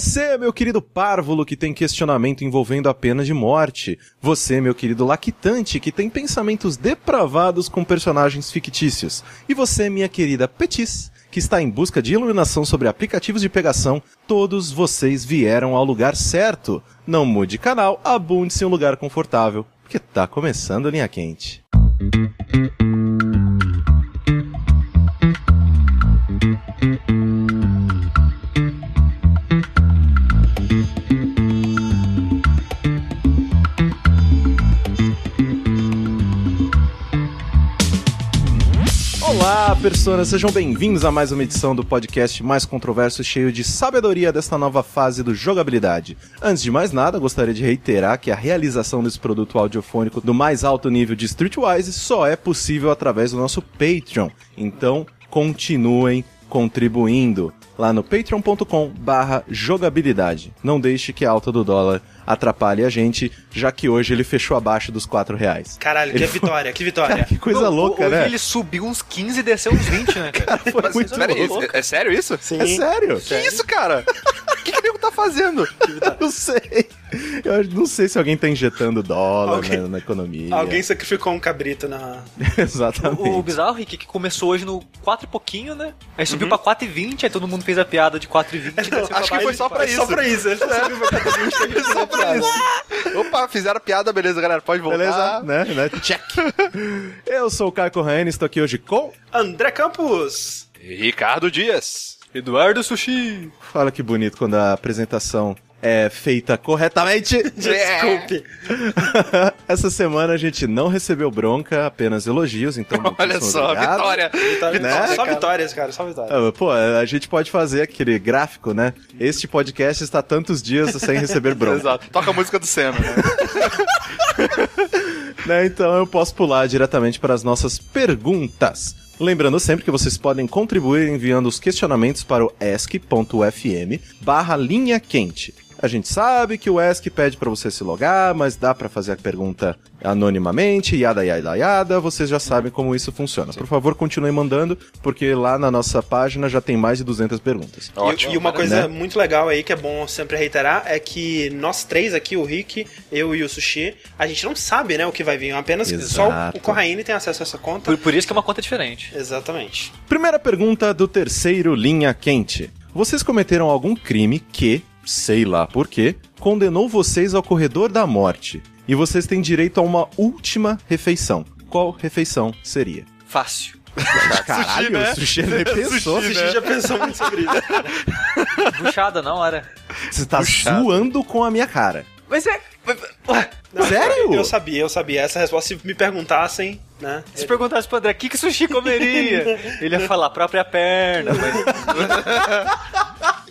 Você, meu querido párvulo, que tem questionamento envolvendo a pena de morte. Você, meu querido lactante, que tem pensamentos depravados com personagens fictícios. E você, minha querida Petis, que está em busca de iluminação sobre aplicativos de pegação. Todos vocês vieram ao lugar certo. Não mude canal, abunde-se em um lugar confortável, porque tá começando Linha Quente. Olá, personas, sejam bem-vindos a mais uma edição do podcast mais controverso cheio de sabedoria desta nova fase do jogabilidade. Antes de mais nada, gostaria de reiterar que a realização desse produto audiofônico do mais alto nível de Streetwise só é possível através do nosso Patreon. Então, continuem contribuindo lá no patreon.com barra jogabilidade. Não deixe que a alta do dólar atrapalhe a gente, já que hoje ele fechou abaixo dos 4 reais. Caralho, Ele que foi- vitória, que vitória. Cara, que coisa Não, louca, hoje né? ele subiu uns 15 e desceu uns 20, né, cara? Foi Mas muito isso é louco. É, é sério isso? Sim. É sério? Que isso, cara? O que, que o nego tá fazendo? Não sei. Eu não sei se alguém tá injetando dólar Alguém- na, na economia. Alguém sacrificou um cabrito na. Exatamente. O, o bizarro, Rick, que começou hoje no 4 e pouquinho, né? Aí subiu pra 4,20, aí todo mundo fez a piada de 4,20. e desceu pra acho que foi só pra Só isso. pra isso. Ele subiu pra 420, Só pra Opa, fizeram piada, beleza, galera. Pode voltar. Beleza? Né? né? Check. Eu sou o Caio Corraine, estou aqui hoje com... André Campos. Ricardo Dias. Eduardo Sushi. Fala que bonito quando a apresentação é feita corretamente. Desculpe. Essa semana a gente não recebeu bronca, apenas elogios, então... Olha só, obrigado. vitória. Vitória. Né, só cara? vitórias, cara, só vitórias. Ah, Pô, a gente pode fazer aquele gráfico, né? Este podcast está tantos dias sem receber bronca. Exato. Toca a música do Senna, né? né? Então eu posso pular diretamente para as nossas perguntas. Lembrando sempre que vocês podem contribuir enviando os questionamentos para o ask.fm barra linha quente. A gente sabe que o ESC pede para você se logar, mas dá para fazer a pergunta anonimamente, yada yada yada, vocês já sabem como isso funciona. Por favor, continuem mandando, porque lá na nossa página já tem mais de 200 perguntas. E- Ótimo. E, uma coisa Né? muito legal aí, que é bom sempre reiterar, é que nós três aqui, o Rick, eu e o Sushi, a gente não sabe, né, o que vai vir. Apenas só Exato. o Corraine tem acesso a essa conta. Por, por isso que é uma conta diferente. Exatamente. Primeira pergunta do terceiro Linha Quente. Vocês cometeram algum crime que, sei lá por quê, condenou vocês ao corredor da morte? E vocês têm direito a uma última refeição. Qual refeição seria? Fácil. Caralho, né? o sushi nem pensou. O Sushi já pensou muito sobre isso. Buchada, não era? Você tá Puxado. zoando com a minha cara. Mas é. Ué, Não, Sério? Eu sabia, eu sabia. Essa resposta, se me perguntassem, né? se perguntasse pro André o que, que sushi comeria, ele ia falar a própria perna. Mas,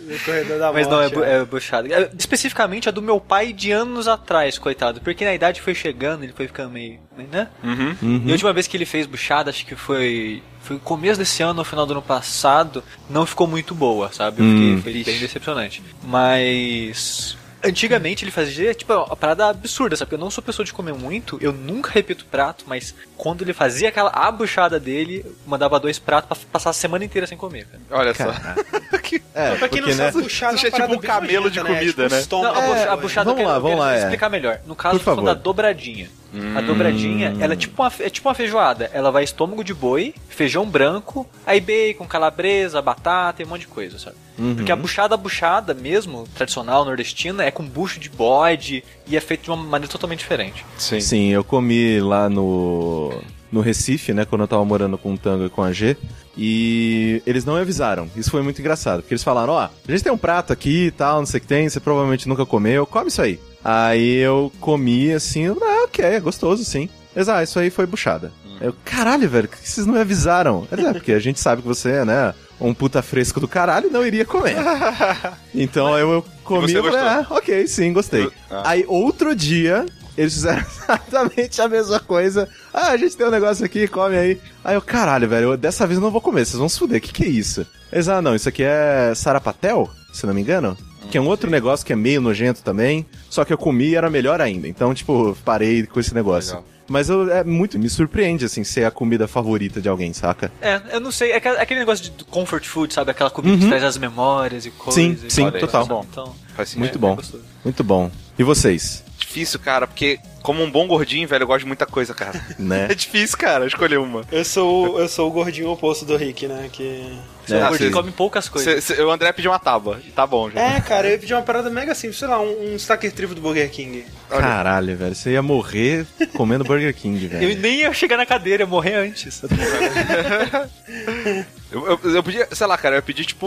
No corredor da mas não, é, morte, bu- é buchada. É, Especificamente a do meu pai de anos atrás, coitado. Porque na idade foi chegando, ele foi ficando meio. né? Uhum. E a última vez que ele fez buchada, acho que foi. Foi no começo desse ano, no final do ano passado, não ficou muito boa, sabe? Eu Hum. fiquei, foi bem decepcionante. Mas. Antigamente ele fazia, tipo, uma parada absurda, sabe? Porque eu não sou pessoa de comer muito, eu nunca repito prato, mas quando ele fazia aquela a buchada dele, mandava dois pratos pra passar a semana inteira sem comer, cara. Olha só. É, Pra quem porque, não né? sabe, buchada Sushi é tipo um camelo de nojenta, comida, Tipo né? estômago. Não, a, bucha- a É, buchada vamos lá, eu vamos quero lá, é. explicar melhor. No caso, falando da dobradinha. A dobradinha, ela é tipo, uma, é tipo uma feijoada. Ela vai estômago de boi, feijão branco, aí bacon, calabresa, batata e um monte de coisa, sabe? Uhum. Porque a buchada, a buchada mesmo, tradicional nordestina, é com bucho de bode e é feito de uma maneira totalmente diferente. Sim. Sim, eu comi lá no, no Recife, né, quando eu tava morando com o Tango e com a G, e eles não me avisaram. Isso foi muito engraçado, porque eles falaram, ó, a gente tem um prato aqui e tal, não sei o que tem, você provavelmente nunca comeu, come isso aí. Aí eu comi assim, eu, ah, ok, é gostoso sim. Mas, ah, isso aí foi buchada. Eu, caralho, velho, por que vocês não me avisaram? É, porque a gente sabe que você é, né, um puta fresco do caralho e não iria comer. Então eu, eu comi você e falei, ah, ok, sim, gostei. Ah. Aí outro dia, eles fizeram exatamente a mesma coisa. Ah, a gente tem um negócio aqui, come aí. Aí eu, caralho, velho, eu- dessa vez eu não vou comer, vocês vão se fuder, o que que é isso? Eles, ah, não, isso aqui é sarapatel, se não me engano. Que é um outro negócio que é meio nojento também, só que eu comi e era melhor ainda. Então, tipo, parei com esse negócio. Legal. Mas eu, é muito. Me surpreende, assim, ser a comida favorita de alguém, saca? É, eu não sei, é aquele- aquele negócio de comfort food, sabe? Aquela comida que traz as memórias e coisas. Sim, e sim, total. sabe? Então, Faz sentido. Muito é bom. gostoso. Muito bom. E vocês? Difícil, cara, porque como um bom gordinho, velho, eu gosto de muita coisa, cara. Né? É difícil, cara, escolher uma. Eu sou, eu sou o gordinho oposto do Rick, né? Que. Você é gordinho sim. que come poucas coisas. Cê- cê- o André pediu uma tábua, e tá bom já. É, cara, eu ia pedir uma parada mega simples, sei lá, um, um stacker trivo do Burger King. Olha. Caralho, velho. Você ia morrer comendo Burger King, Eu velho. nem ia chegar na cadeira, ia morrer antes. Eu, eu, eu podia, sei lá, cara, eu pedi tipo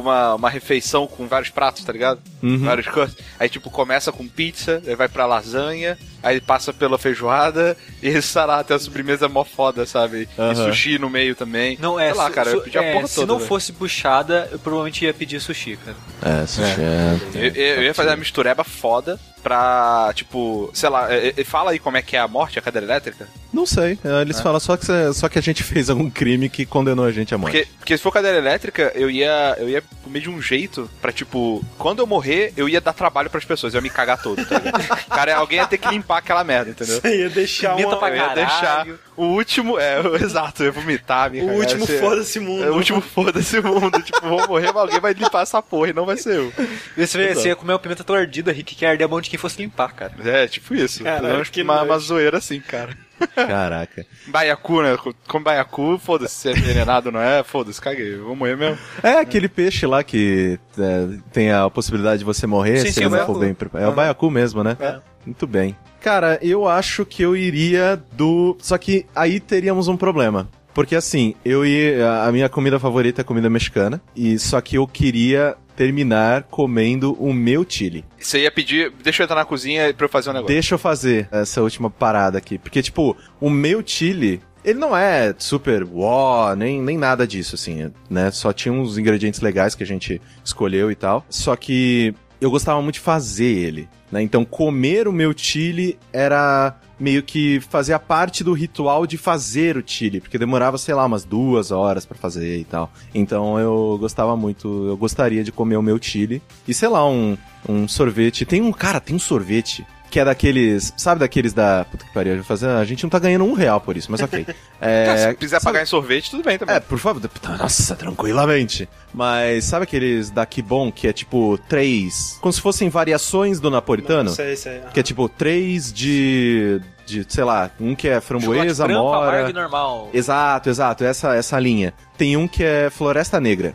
uma, uma refeição com vários pratos, tá ligado? Uhum. Várias coisas. Aí tipo começa com pizza, aí vai pra lasanha, aí passa pela feijoada e sei lá, até a sobremesa mó foda, sabe? E Aham. sushi no meio também. Não, é. Sei lá, cara, eu pedi a é, porra Se toda. não velho. fosse buchada, eu provavelmente ia pedir sushi, cara. É, sushi é. Eu, eu- eu ia fazer uma mistureba foda pra, tipo, sei lá, é- é- fala aí como é que é a morte, a cadeira elétrica. Não sei. é, Eles falam só que, só que a gente fez algum crime que condenou a gente à morte. Porque, porque se for cadeira elétrica, eu ia, eu ia comer de um jeito pra, tipo, quando eu morrer, eu ia dar trabalho pras pessoas, eu ia me cagar todo, tá ligado? Cara, alguém ia ter que limpar aquela merda, entendeu? Você ia deixar uma, pra Eu ia deixar o último, é, o- exato, eu ia vomitar, me o cagar, último ia foda-se mundo. É o último foda-se mundo. tipo, vou morrer, mas alguém vai limpar essa porra e não vai ser eu. Você, ia- você ia comer uma pimenta toda ardida, Rick, que ia arder a mão de quem fosse limpar, cara. É, tipo isso. Caralho, menos que uma, uma zoeira assim, cara. Caraca. Baiacu, né? Com baiacu, foda-se, se é envenenado não é, foda-se, caguei, vou morrer mesmo. É aquele peixe lá que é, tem a possibilidade de você morrer Sim, se sim, não for bem preparado. É o baiacu mesmo, né? É. Muito bem. Cara, eu acho que eu iria do. Só que aí teríamos um problema. Porque assim, eu ia. A minha comida favorita é comida mexicana. E só que eu queria terminar comendo o meu chili. Você ia pedir, deixa eu entrar na cozinha pra eu fazer um negócio. Deixa eu fazer essa última parada aqui. Porque, tipo, o meu chili, ele não é super uó, nem, nem nada disso, assim, né? Só tinha uns ingredientes legais que a gente escolheu e tal. Só que eu gostava muito de fazer ele, né? Então, comer o meu chili era meio que fazia parte do ritual de fazer o chili, porque demorava, sei lá, umas duas horas pra fazer e tal. Então eu gostava muito, eu gostaria de comer o meu chili e sei lá, um, um sorvete. Tem um, cara, tem um sorvete que é daqueles, sabe daqueles da, puta que pariu, fazer, a gente não tá ganhando um real por isso, mas ok. É, Cara, se quiser sabe- pagar em sorvete, tudo bem também. é, por favor. Nossa, tranquilamente. Mas sabe aqueles da Kibon que é tipo três. Como se fossem variações do napolitano? Sei, sei. Que é tipo três de. de, sei lá, um que é framboesa, branco, e normal. Exato, exato, essa, essa linha. Tem um que é Floresta Negra,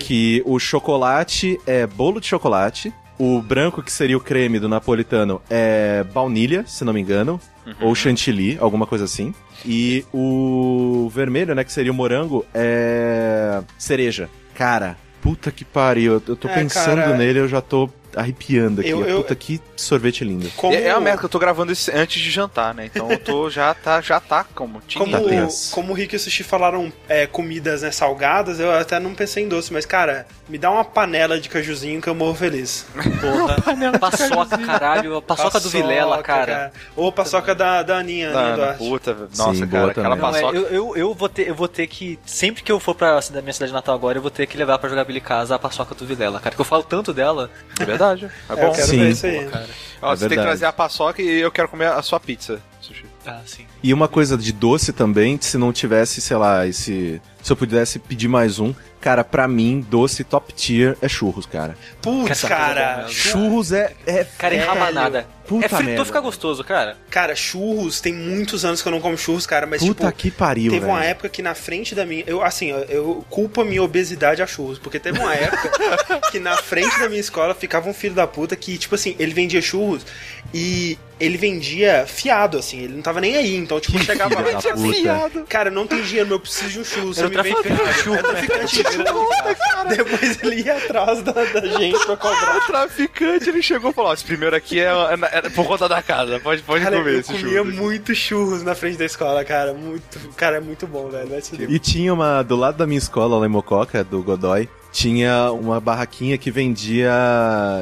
que o chocolate é bolo de chocolate, o branco, que seria o creme do napolitano, é baunilha, se não me engano, ou chantilly, alguma coisa assim. E o vermelho, né, que seria o morango, é cereja. Cara, puta que pariu, eu tô É, pensando cara, nele, eu já tô arrepiando aqui. Eu- eu- Puta que sorvete lindo. Como, É, é uma merda que eu tô gravando isso antes de jantar, né? Então eu tô, já tá, já tá como tinha. Como, Tá tenso. como o Rick e o Sushi falaram é, comidas né, salgadas, eu até não pensei em doce, mas cara, me dá uma panela de cajuzinho que eu morro feliz. Porra. paçoca, caralho. A paçoca, do Vilela, cara. Ou a paçoca da, da Aninha, não, Duarte. puta, velho. nossa, Sim, cara, aquela também. Não, é, paçoca. eu, eu, eu, vou ter, eu vou ter que. Sempre que eu for pra da minha cidade de Natal agora, eu vou ter que levar pra jogar Billy Casa a paçoca do Vilela, cara. Que eu falo tanto dela. É verdade. É É, bom. eu quero Sim. ver isso aí. Cara. Ó, É você tem que verdade. trazer a paçoca e eu quero comer a sua pizza. Ah, sim. E uma coisa de doce também, se não tivesse, sei lá, esse. Se eu pudesse pedir mais um, cara, pra mim, doce top tier é churros, cara. Putz, cara. Churros é. é Cara, em Velho. rabanada. Puta é fritou merda. fica gostoso, cara. Cara, churros, tem muitos anos que eu não como churros, cara, mas Puta tipo. que pariu, Teve velho. uma época que na frente da minha. Eu, assim, eu, eu culpo a minha obesidade a churros. Porque teve uma época que na frente da minha escola ficava um filho da puta que, tipo assim, ele vendia churros e ele vendia fiado, assim. Ele não tava nem aí. Então, tipo, eu chegava lá e puta. fiado. Cara, eu não tem dinheiro, mas eu preciso de um churro. Você me vende churro, É traficante de churro. Depois ele ia atrás da, da gente pra cobrar. O traficante, ele chegou e falou, ó, esse primeiro aqui é, é- é por conta da casa, pode, pode Cara, comer eu esse comia churro. muito churros na frente da escola, cara. Muito. Cara, é muito bom, velho. Vai se fuder. E tinha uma. Do lado da minha escola, lá em Mococa, do Godoy, tinha uma barraquinha que vendia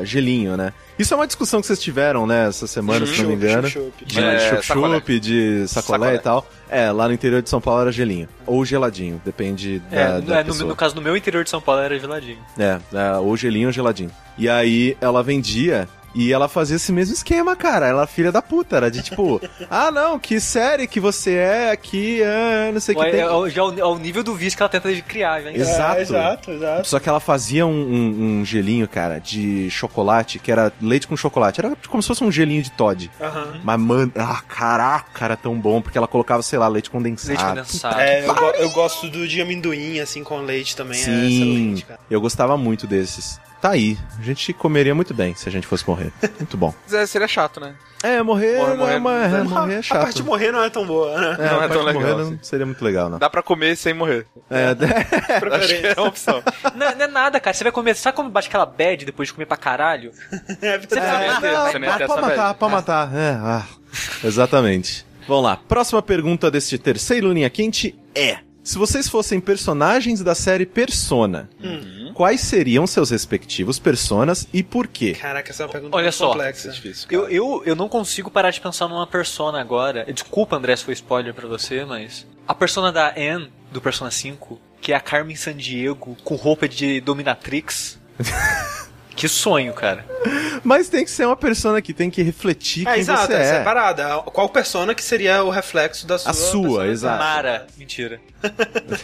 gelinho, né? Isso é uma discussão que vocês tiveram, né, essa semana, se não me Chup, engano. chup, chup. De É, chup-chup, sacolé. de sacolé, Sacolé. e tal. É, lá no interior de São Paulo era gelinho. Ou geladinho, depende da, É, da é, no, pessoa. no caso, no meu interior de São Paulo era geladinho. É, é, ou gelinho ou geladinho. E aí ela vendia E ela fazia esse mesmo esquema, cara. Ela é filha da puta. Era de tipo, ah, não, que série que você é aqui, ah, não sei o que É, tem. é, já ao, ao nível do vício que ela tenta de criar, né? Exato. É, exato, exato. Só que ela fazia um, um- um gelinho, cara, de chocolate, que era leite com chocolate. Era como se fosse um gelinho de Todd. Aham. Mas, mano, ah, caraca, era tão bom, porque ela colocava, sei lá, leite condensado. Leite condensado. É, eu, go- eu gosto do de amendoim, assim, com leite também. É Sim, excelente, cara. eu gostava muito desses. Tá aí, a gente comeria muito bem se a gente fosse morrer. Muito bom. É, seria chato, né? É, morrer, Morrer, não é, uma- morrer, é, não- morrer é A chato. parte de morrer não é tão boa, né? É, não a é parte tão legal, morrer não assim. seria muito legal, não. Dá pra comer sem morrer. É, Acho que Preferência. é uma opção. Não, não é nada, cara. Você vai comer. Sabe quando bate aquela bad depois de comer pra caralho? É, Você É, vai- ter- não, você não ah, essa matar, pode matar. É, ah, exatamente. Vamos lá. Próxima pergunta deste terceiro linha quente é: se vocês fossem personagens da série Persona, Uhum. quais seriam seus respectivos personas e por quê? Caraca, essa é uma pergunta Olha muito só. complexa. É difícil. Eu, eu, eu não consigo parar de pensar numa persona agora. Desculpa, André, se foi spoiler pra você, mas. A persona da Anne, do Persona 5, que é a Carmen Sandiego, com roupa de Dominatrix. que sonho, cara. Mas tem que ser uma persona que tem que refletir É, quem exato, você é é. separada. Qual persona que seria o reflexo da sua A sua, exato. Mara. Mentira.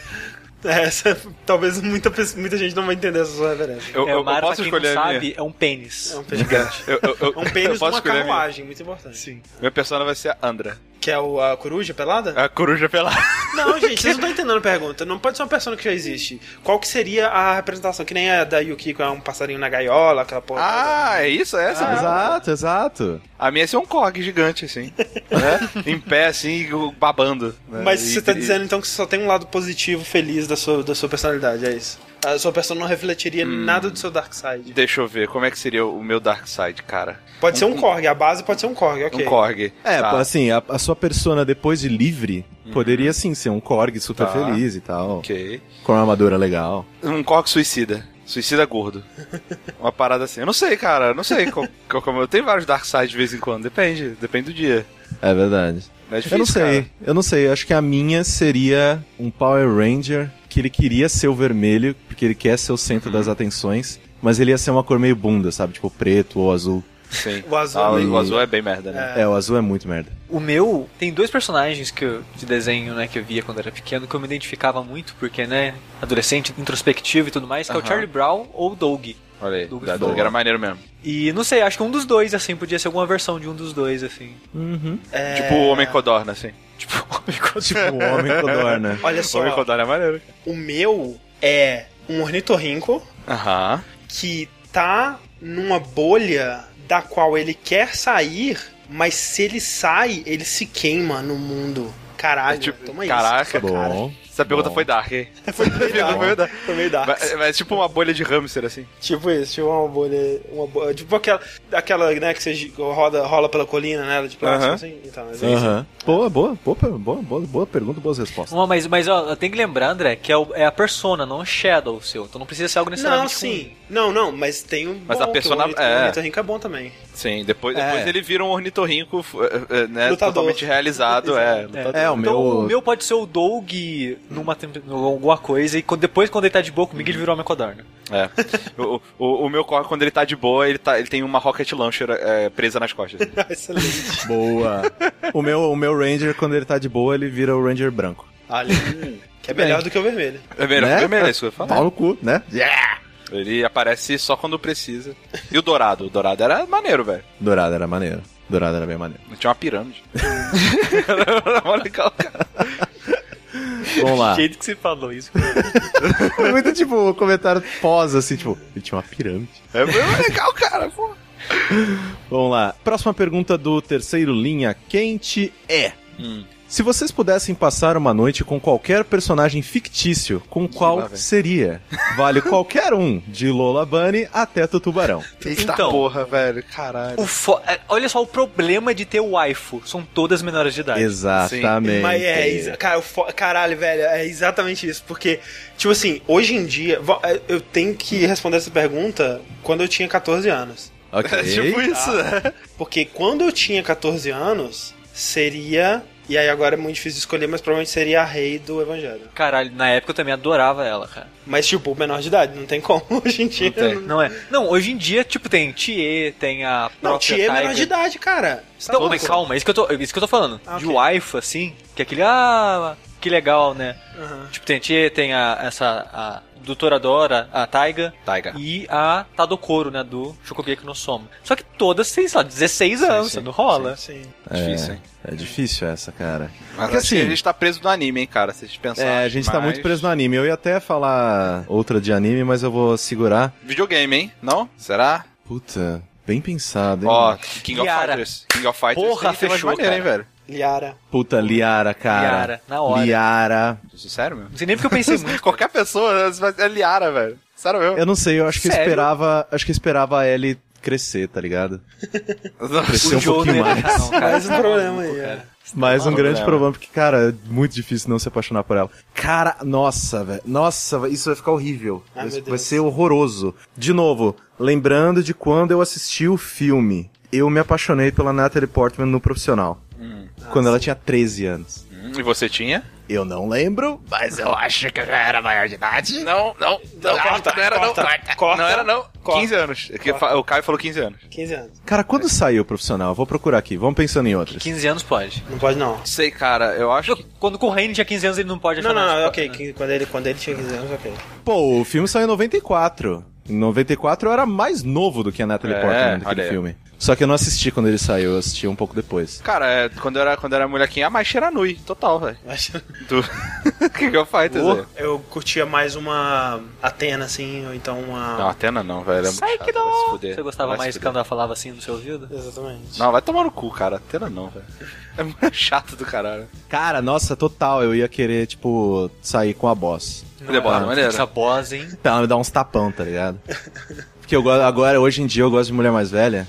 É, essa, talvez muita, muita gente não vai entender essa sua referência. Eu, é, eu, o Mara, eu posso pra quem escolher não sabe, é um pênis. É um pênis gigante. Eu, eu, eu, É um pênis eu posso numa escolher a minha. carruagem, muito importante. Sim. Minha persona vai ser a Andra. Que é o, a coruja pelada? A coruja pelada. Não, gente, vocês não estão entendendo a pergunta. Não pode ser uma persona que já existe. Qual que seria a representação? Que nem a da Yuki, que é um passarinho na gaiola, aquela porra. toda. Ah, é isso? É essa? mesmo? Exato, exato. A minha ia ser um cog gigante, assim. né? Em pé, assim, babando. né? Mas E- você tá e- dizendo então que só tem um lado positivo, feliz da sua, da sua personalidade, é isso? A sua persona não refletiria Hum. nada do seu Dark Side. Deixa eu ver, como é que seria o meu Dark Side, cara? Pode ser um Korg, a base pode ser um Korg, ok. Um Korg. É, Tá. assim, a, a sua persona depois de livre poderia sim ser um Korg super Tá. feliz e tal. Ok. Com uma armadura legal. Um Korg suicida. Suicida gordo. Uma parada assim. Eu não sei, cara. Eu não sei qual, qual, como eu tenho vários Dark Side de vez em quando. Depende. Depende do dia. É verdade. É difícil, eu não sei, cara. eu não sei. Eu acho que a minha seria um Power Ranger que ele queria ser o vermelho, porque ele quer ser o centro Uhum. das atenções, mas ele ia ser uma cor meio bunda, sabe? Tipo preto ou azul. Sim. O azul Ah, é o, azul é bem merda, né? É, o azul é muito merda. O meu tem dois personagens que eu, de desenho, né, que eu via quando era pequeno, que eu me identificava muito, porque, né, adolescente, introspectivo e tudo mais, que é o. Charlie Brown ou o Doug. Olha aí. Do era maneiro mesmo. E não sei, acho que um dos dois, assim, podia ser alguma versão de um dos dois, assim. Uhum. É, Tipo o Homem Codorna, assim. Tipo, Tipo o Homem Codorna. Olha O só, Homem Codorna é maneiro. o meu é um ornitorrinco Aham. que tá numa bolha da qual ele quer sair, mas se ele sai, ele se queima no mundo. Caralho, É tipo- toma caraca, isso. cara. Bom. Essa pergunta Bom. foi dark, hein? Foi meio dark. Foi dark. Foi meio dark. Mas, mas tipo uma bolha de hamster, assim. Tipo isso, tipo uma bolha. Uma bolha tipo aquela, aquela né, que você roda, rola pela colina, né? De plástico, Aham. assim. Então, é isso. Aham. Boa, boa, boa, boa, boa, boa pergunta, boas respostas. Uma, mas, mas ó, eu tenho que lembrar, André, que é, o- é a persona, não o shadow seu. Então não precisa ser algo Não, necessariamente sim. Não, não, mas tem um. Mas bom, a persona- o é. ornitorrinco é bom também. Sim, depois, É. depois ele vira um ornitorrinco eh, eh, né, Lutador. totalmente realizado. é. É, o Então meu- o meu pode ser o Doug numa temp- alguma coisa, e depois, quando ele tá de boa comigo, ele virou a Codorna. É. O, o, o meu corre, quando ele tá de boa, ele, tá, ele tem uma rocket launcher eh, presa nas costas. Excelente. Boa. o, meu, o meu Ranger, quando ele tá de boa, ele vira o Ranger branco. Olha. Que é melhor do que o vermelho. É melhor Né? que o vermelho, é isso que eu ia Pau falar. no cu, né? Ele aparece só quando precisa. E o dourado? O dourado era maneiro, velho. Dourado era maneiro. Dourado era bem maneiro. Tinha uma pirâmide. era legal, cara. Vamos lá. O jeito que você falou isso. Foi muito tipo, um comentário pós, assim, tipo, ele tinha uma pirâmide. É muito legal, cara, pô. Vamos lá. Próxima pergunta do terceiro linha quente é: Hum. Se vocês pudessem passar uma noite com qualquer personagem fictício, com qual seria? Vale qualquer um, de Lola Bunny até Tutubarão. Eita Então. porra, velho. Caralho. O fo- é, Olha só o problema de ter waifu. São todas menores de idade. Exatamente. Mas é, exa- cara, o fo- caralho, velho, é exatamente isso. Porque, tipo assim, hoje em dia, é, eu tenho que responder essa pergunta quando eu tinha 14 anos. Ok. É tipo isso, né? Porque quando eu tinha 14 anos, seria E aí agora é muito difícil escolher, mas provavelmente seria a rei do Evangelho. Caralho, na época eu também adorava ela, cara. Mas, tipo, menor de idade, não tem como hoje em dia. tem. Não é? Não, hoje em dia, tipo, tem Tie, tem a Não, própria Tia é menor de idade, cara. Você tá mas calma, é isso que eu tô, é isso que eu tô falando. Ah, de wife, assim, que é aquele, ah, que legal, né? Aham. Tipo, tem tem a, essa, a doutora Dora, a Taiga. Taiga. E a Tadokoro, né, do Shokugeki no Soma. Só que todas têm, sei lá, 16 anos, sim, não rola. Sim. Difícil, hein? É difícil essa, cara. Mas Porque assim, a gente tá preso no anime, hein, cara? Se a gente pensar. é, a gente tá mais- muito preso no anime. Eu ia até falar outra de anime, mas eu vou segurar. Videogame, hein? Não? Será? Puta, bem pensado, hein? Ó, King of. Fighters. King of Fighters Porra, tem, tem fechou, maneiro, hein, velho? Liara. Puta, Liara, cara. Liara, na hora. Liara. Isso, Sério, meu? Não sei nem porque eu pensei muito. Qualquer pessoa é Liara, velho. Sério mesmo. Eu não sei, eu acho que eu Sério? esperava. Acho que eu esperava a Ellie crescer, tá ligado? Crescer um pouquinho mais. deixar, não, cara. Mais um problema aí, cara. é. Mas um Não, grande não. problema, porque, cara, é muito difícil não se apaixonar por ela. Cara, nossa, velho. Nossa, isso vai ficar horrível. Ai, vai, ser horroroso. De novo, lembrando de quando eu assisti o filme, eu me apaixonei pela Natalie Portman no profissional. Quando ela tinha 13 anos. Hum, E você tinha? Eu não lembro, mas eu acho que eu já era maior de idade. Não, não. Não, corta, não era corta, não. corta, não era não. corta. 15 anos. É Corta. O Caio falou 15 anos. 15 anos. Cara, quando saiu o profissional? Eu vou procurar aqui. Vamos pensando em outras. 15 anos pode. Não pode, não. Sei, cara. Eu acho que... Quando o Raine tinha 15 anos, ele não pode achar Não, não, não, ok. né? Quando ele, quando ele tinha 15 anos, ok. Pô, o filme saiu em 94. Em 94 eu era mais novo do que a Natalie É, Portman naquele aí. filme. Só que eu não assisti quando ele saiu, eu assisti um pouco depois. Cara, é, quando, eu era, quando eu era molequinha, a mais Shiranui. Total, velho. Do... King of Fighters, Oh. eu curtia mais uma Atena, assim, ou então uma... Não, Atena não, velho. É Sai chato, que não! fuder. Você gostava Vai mais fuder. quando ela falava assim no seu ouvido? Exatamente. Não, vai tomar no cu, cara. Atena não, velho. É muito chato do caralho. Cara, nossa, total, eu ia querer, tipo, sair com a boss. The Boss, maneiro. Essa boss, hein? Então, me dar uns tapão, tá ligado? Porque eu gosto, agora, hoje em dia, eu gosto de mulher mais velha.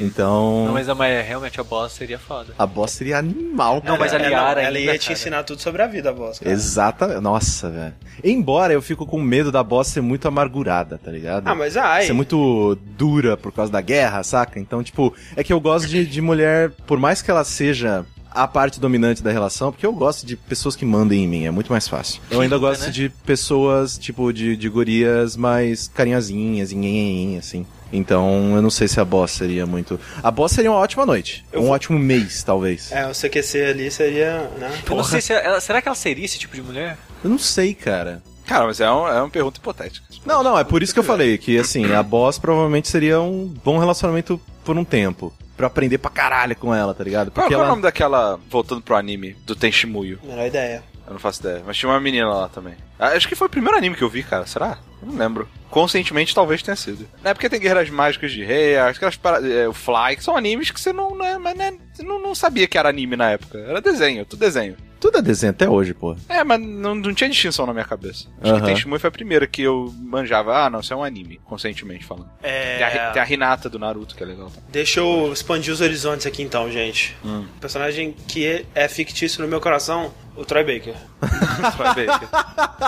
Então, Não, mas a, mas realmente a boss seria foda. a boss seria animal, cara. Não, mas a É, não, Liara ela ainda, ia te cara. ensinar tudo sobre a vida, boss. cara. Exatamente. Nossa, velho. Embora eu fico com medo da boss ser muito amargurada, tá ligado? Ah, mas ai. Ser muito dura por causa da guerra, saca? Então, tipo, é que eu gosto de, de mulher, por mais que ela seja a parte dominante da relação, porque eu gosto de pessoas que mandem em mim, é muito mais fácil. Eu ainda gosto né? de pessoas, tipo, de, de gurias mais carinhazinhas, nhenhenhen, assim. Então, eu não sei se a boss seria muito... A boss seria uma ótima noite. Eu um vou- ótimo mês, talvez. É, o CQC ali seria, né? Eu não sei se ela, será que ela seria esse tipo de mulher? Eu não sei, cara. Cara, mas é, um, é uma pergunta hipotética. Não, não, é por isso que eu falei que, assim, a boss provavelmente seria um bom relacionamento por um tempo. Pra aprender pra caralho com ela, tá ligado? Qual, Porque qual é o ela... nome daquela, voltando pro anime, do Tenshimuyo? Melhor ideia. Eu não faço ideia. Mas tinha uma menina lá também. Ah, Acho que foi o primeiro anime que eu vi, cara. Será? Eu não lembro. Conscientemente talvez tenha sido. Não é porque tem Guerreiras Mágicas de Rei, aquelas para... é, o Fly, que são animes que você não, não, é- mas não, é- você não, não sabia que era anime na época. Era desenho, tudo desenho. Tudo é desenho até hoje, pô. É, mas não, não tinha distinção na minha cabeça. Acho Aham. que Tenshimuyo foi a primeira que eu manjava. Ah, não, isso é um anime, conscientemente falando. É... Tem, a, tem a Hinata do Naruto, que é legal. Deixa eu expandir os horizontes aqui então, gente. Hum. O personagem que é fictício no meu coração, o Troy Baker. Vai ver.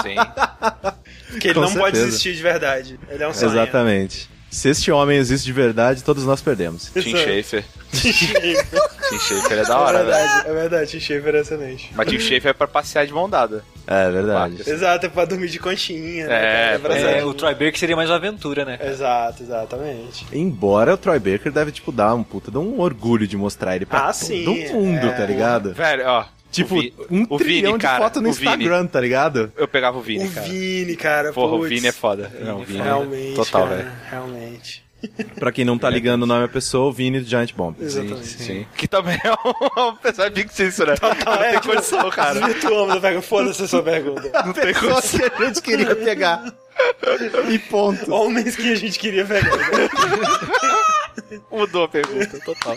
Sim. Porque ele Com não pode certeza. existir de verdade. Ele é um sonho. Exatamente. Se este homem existe de verdade, todos nós perdemos. Tim Schafer. Tim Schafer. Tim Schafer é da É hora, velho. verdade, é verdade. Tim Schafer é excelente. Mas Tim Schafer é pra passear de mão dada. É verdade. Exato, é pra dormir de conchinha, É, né? é, cara? É, o Troy Baker seria mais uma aventura, né? Exato, exatamente. Embora o Troy Baker deve, tipo, dar um puta de um orgulho de mostrar ele pra Ah, todo sim, mundo, é. tá ligado? Velho, ó. Tipo, o Vi- um o trilhão Vini, de cara, foto no o Vini. Instagram, tá ligado? Eu pegava o Vini, o cara. Vini, cara. Porra, o putz. Vini é foda. Não, o Vini Realmente. Total, cara, velho. Realmente. Pra quem não tá ligando o nome da pessoa, o Vini do Giant Bomb. Exatamente. Sim. Que também é um, um personagem fictício, né? Não é, tem tipo, condição, cara. Desvirtuamos da pergunta. Foda-se a sua pergunta. Não tem Só que a gente queria pegar. E ponto. Homens que a gente queria pegar. Mudou a pergunta, total.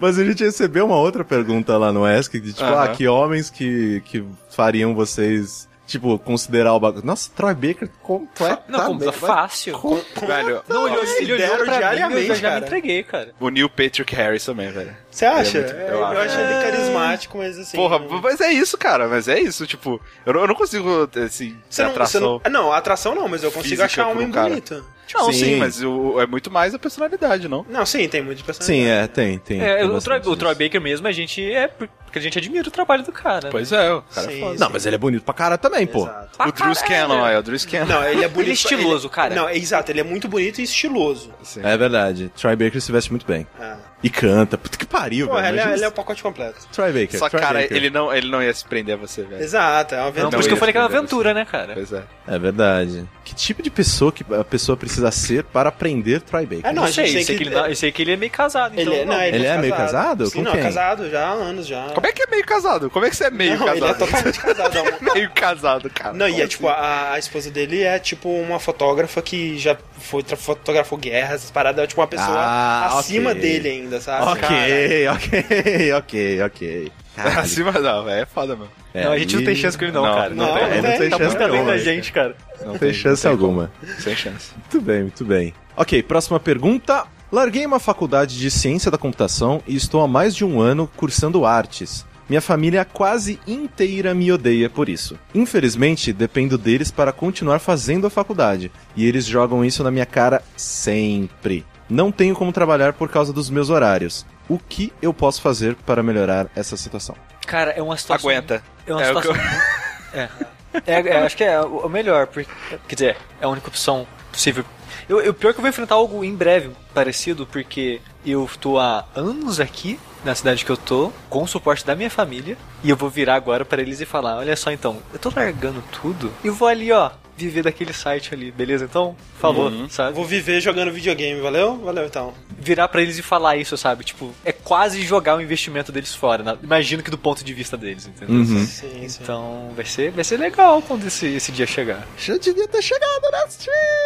Mas a gente recebeu uma outra pergunta lá no Ask, de tipo, Aham. ah, que homens que, que fariam vocês, tipo, considerar o bagulho. Nossa, Troy Baker completamente. Não, como fácil. Velho, Não, ele, ele olhou Considero pra mim e eu diariamente, já, já me entreguei, cara. o Neil Patrick Harris também, velho. Você acha? Ele é muito- eu eu acho. ele carismático, mas assim. Porra, não- mas é isso, cara. Mas é isso, tipo, eu não, eu não consigo, assim, ter Você não, atração. não, não, atração não, mas eu consigo achar um homem cara. bonito. Não, Sim. sim, mas o, é muito mais a personalidade, não? Não, sim, tem muito de Sim, é, tem, tem. É, tem o, Troy, o Troy. Baker mesmo, a gente é porque a gente admira o trabalho do cara. né? Pois é, o cara Sim, é foda. Não, mas ele é bonito pra cara também, pô. Exato. O Drew Scanlon, é, o Drew Scanlon. Não, ele é bonito. Ele é estiloso, ele- cara. Não, é exato, ele é muito bonito e estiloso. Sim. É verdade. Troy Baker se veste muito bem. É. E canta. Puta que pariu, Pô, velho. ele, é, ele é o pacote completo. Troy Baker. Só, Troy cara, Baker. ele não, ele não ia se prender a você, velho. Exato, é uma Não, aventura. por isso que eu falei que era uma Deve aventura, né, cara? Pois é. É verdade. Que tipo de pessoa que a pessoa precisa ser para aprender Troy Baker? É, não, Não gente sei, eu sei que- que ele, não- eu sei que ele é meio casado, então. Ele, é, não, ele, Ele é meio casado? Sim, Com não, quem? casado já há anos já. Como é que é meio casado? Como é que você é meio não, casado? ele é totalmente casado. Não, meio casado, cara. Não, e é tipo, a, a esposa dele é tipo uma fotógrafa que já foi, fotografou guerras, essas paradas, é tipo uma pessoa Ah, acima dele ainda, sabe? Ok, ok, ok, ok. assim? Caralho. Acima não, velho, é foda, mano. É, Não, a gente não e- tem chance com ele, não, Não, cara. não, tem, não tem tá chance muito além da gente, cara. Não tem chance tem alguma. como. Sem chance. Muito bem, muito bem. Ok, próxima pergunta. Larguei uma faculdade de ciência da computação e estou há mais de um ano cursando artes. Minha família quase inteira me odeia por isso. Infelizmente, dependo deles para continuar fazendo a faculdade, e eles jogam isso na minha cara sempre. Não tenho como trabalhar por causa dos meus horários. O que eu posso fazer para melhorar essa situação? Cara, é uma situação. Aguenta. É uma É o que situação. É. É, é, acho que é o o melhor, porque, quer dizer, é a única opção possível. Eu, eu pior que eu vou enfrentar algo em breve parecido, porque eu tô há anos aqui na cidade que eu tô, com o suporte da minha família, e eu vou virar agora para eles e falar: olha só então, eu tô largando tudo e vou ali, ó, viver daquele site ali, beleza? Então, por favor, Uhum. sabe? Vou viver jogando videogame, valeu? Valeu então. Virar pra eles e falar isso, sabe? Tipo, é quase jogar o investimento deles fora. né? Imagino que do ponto de vista deles, entendeu? Uhum. Sim, sim. Então vai ser, vai ser legal quando esse, esse dia chegar. Já devia ter chegado né?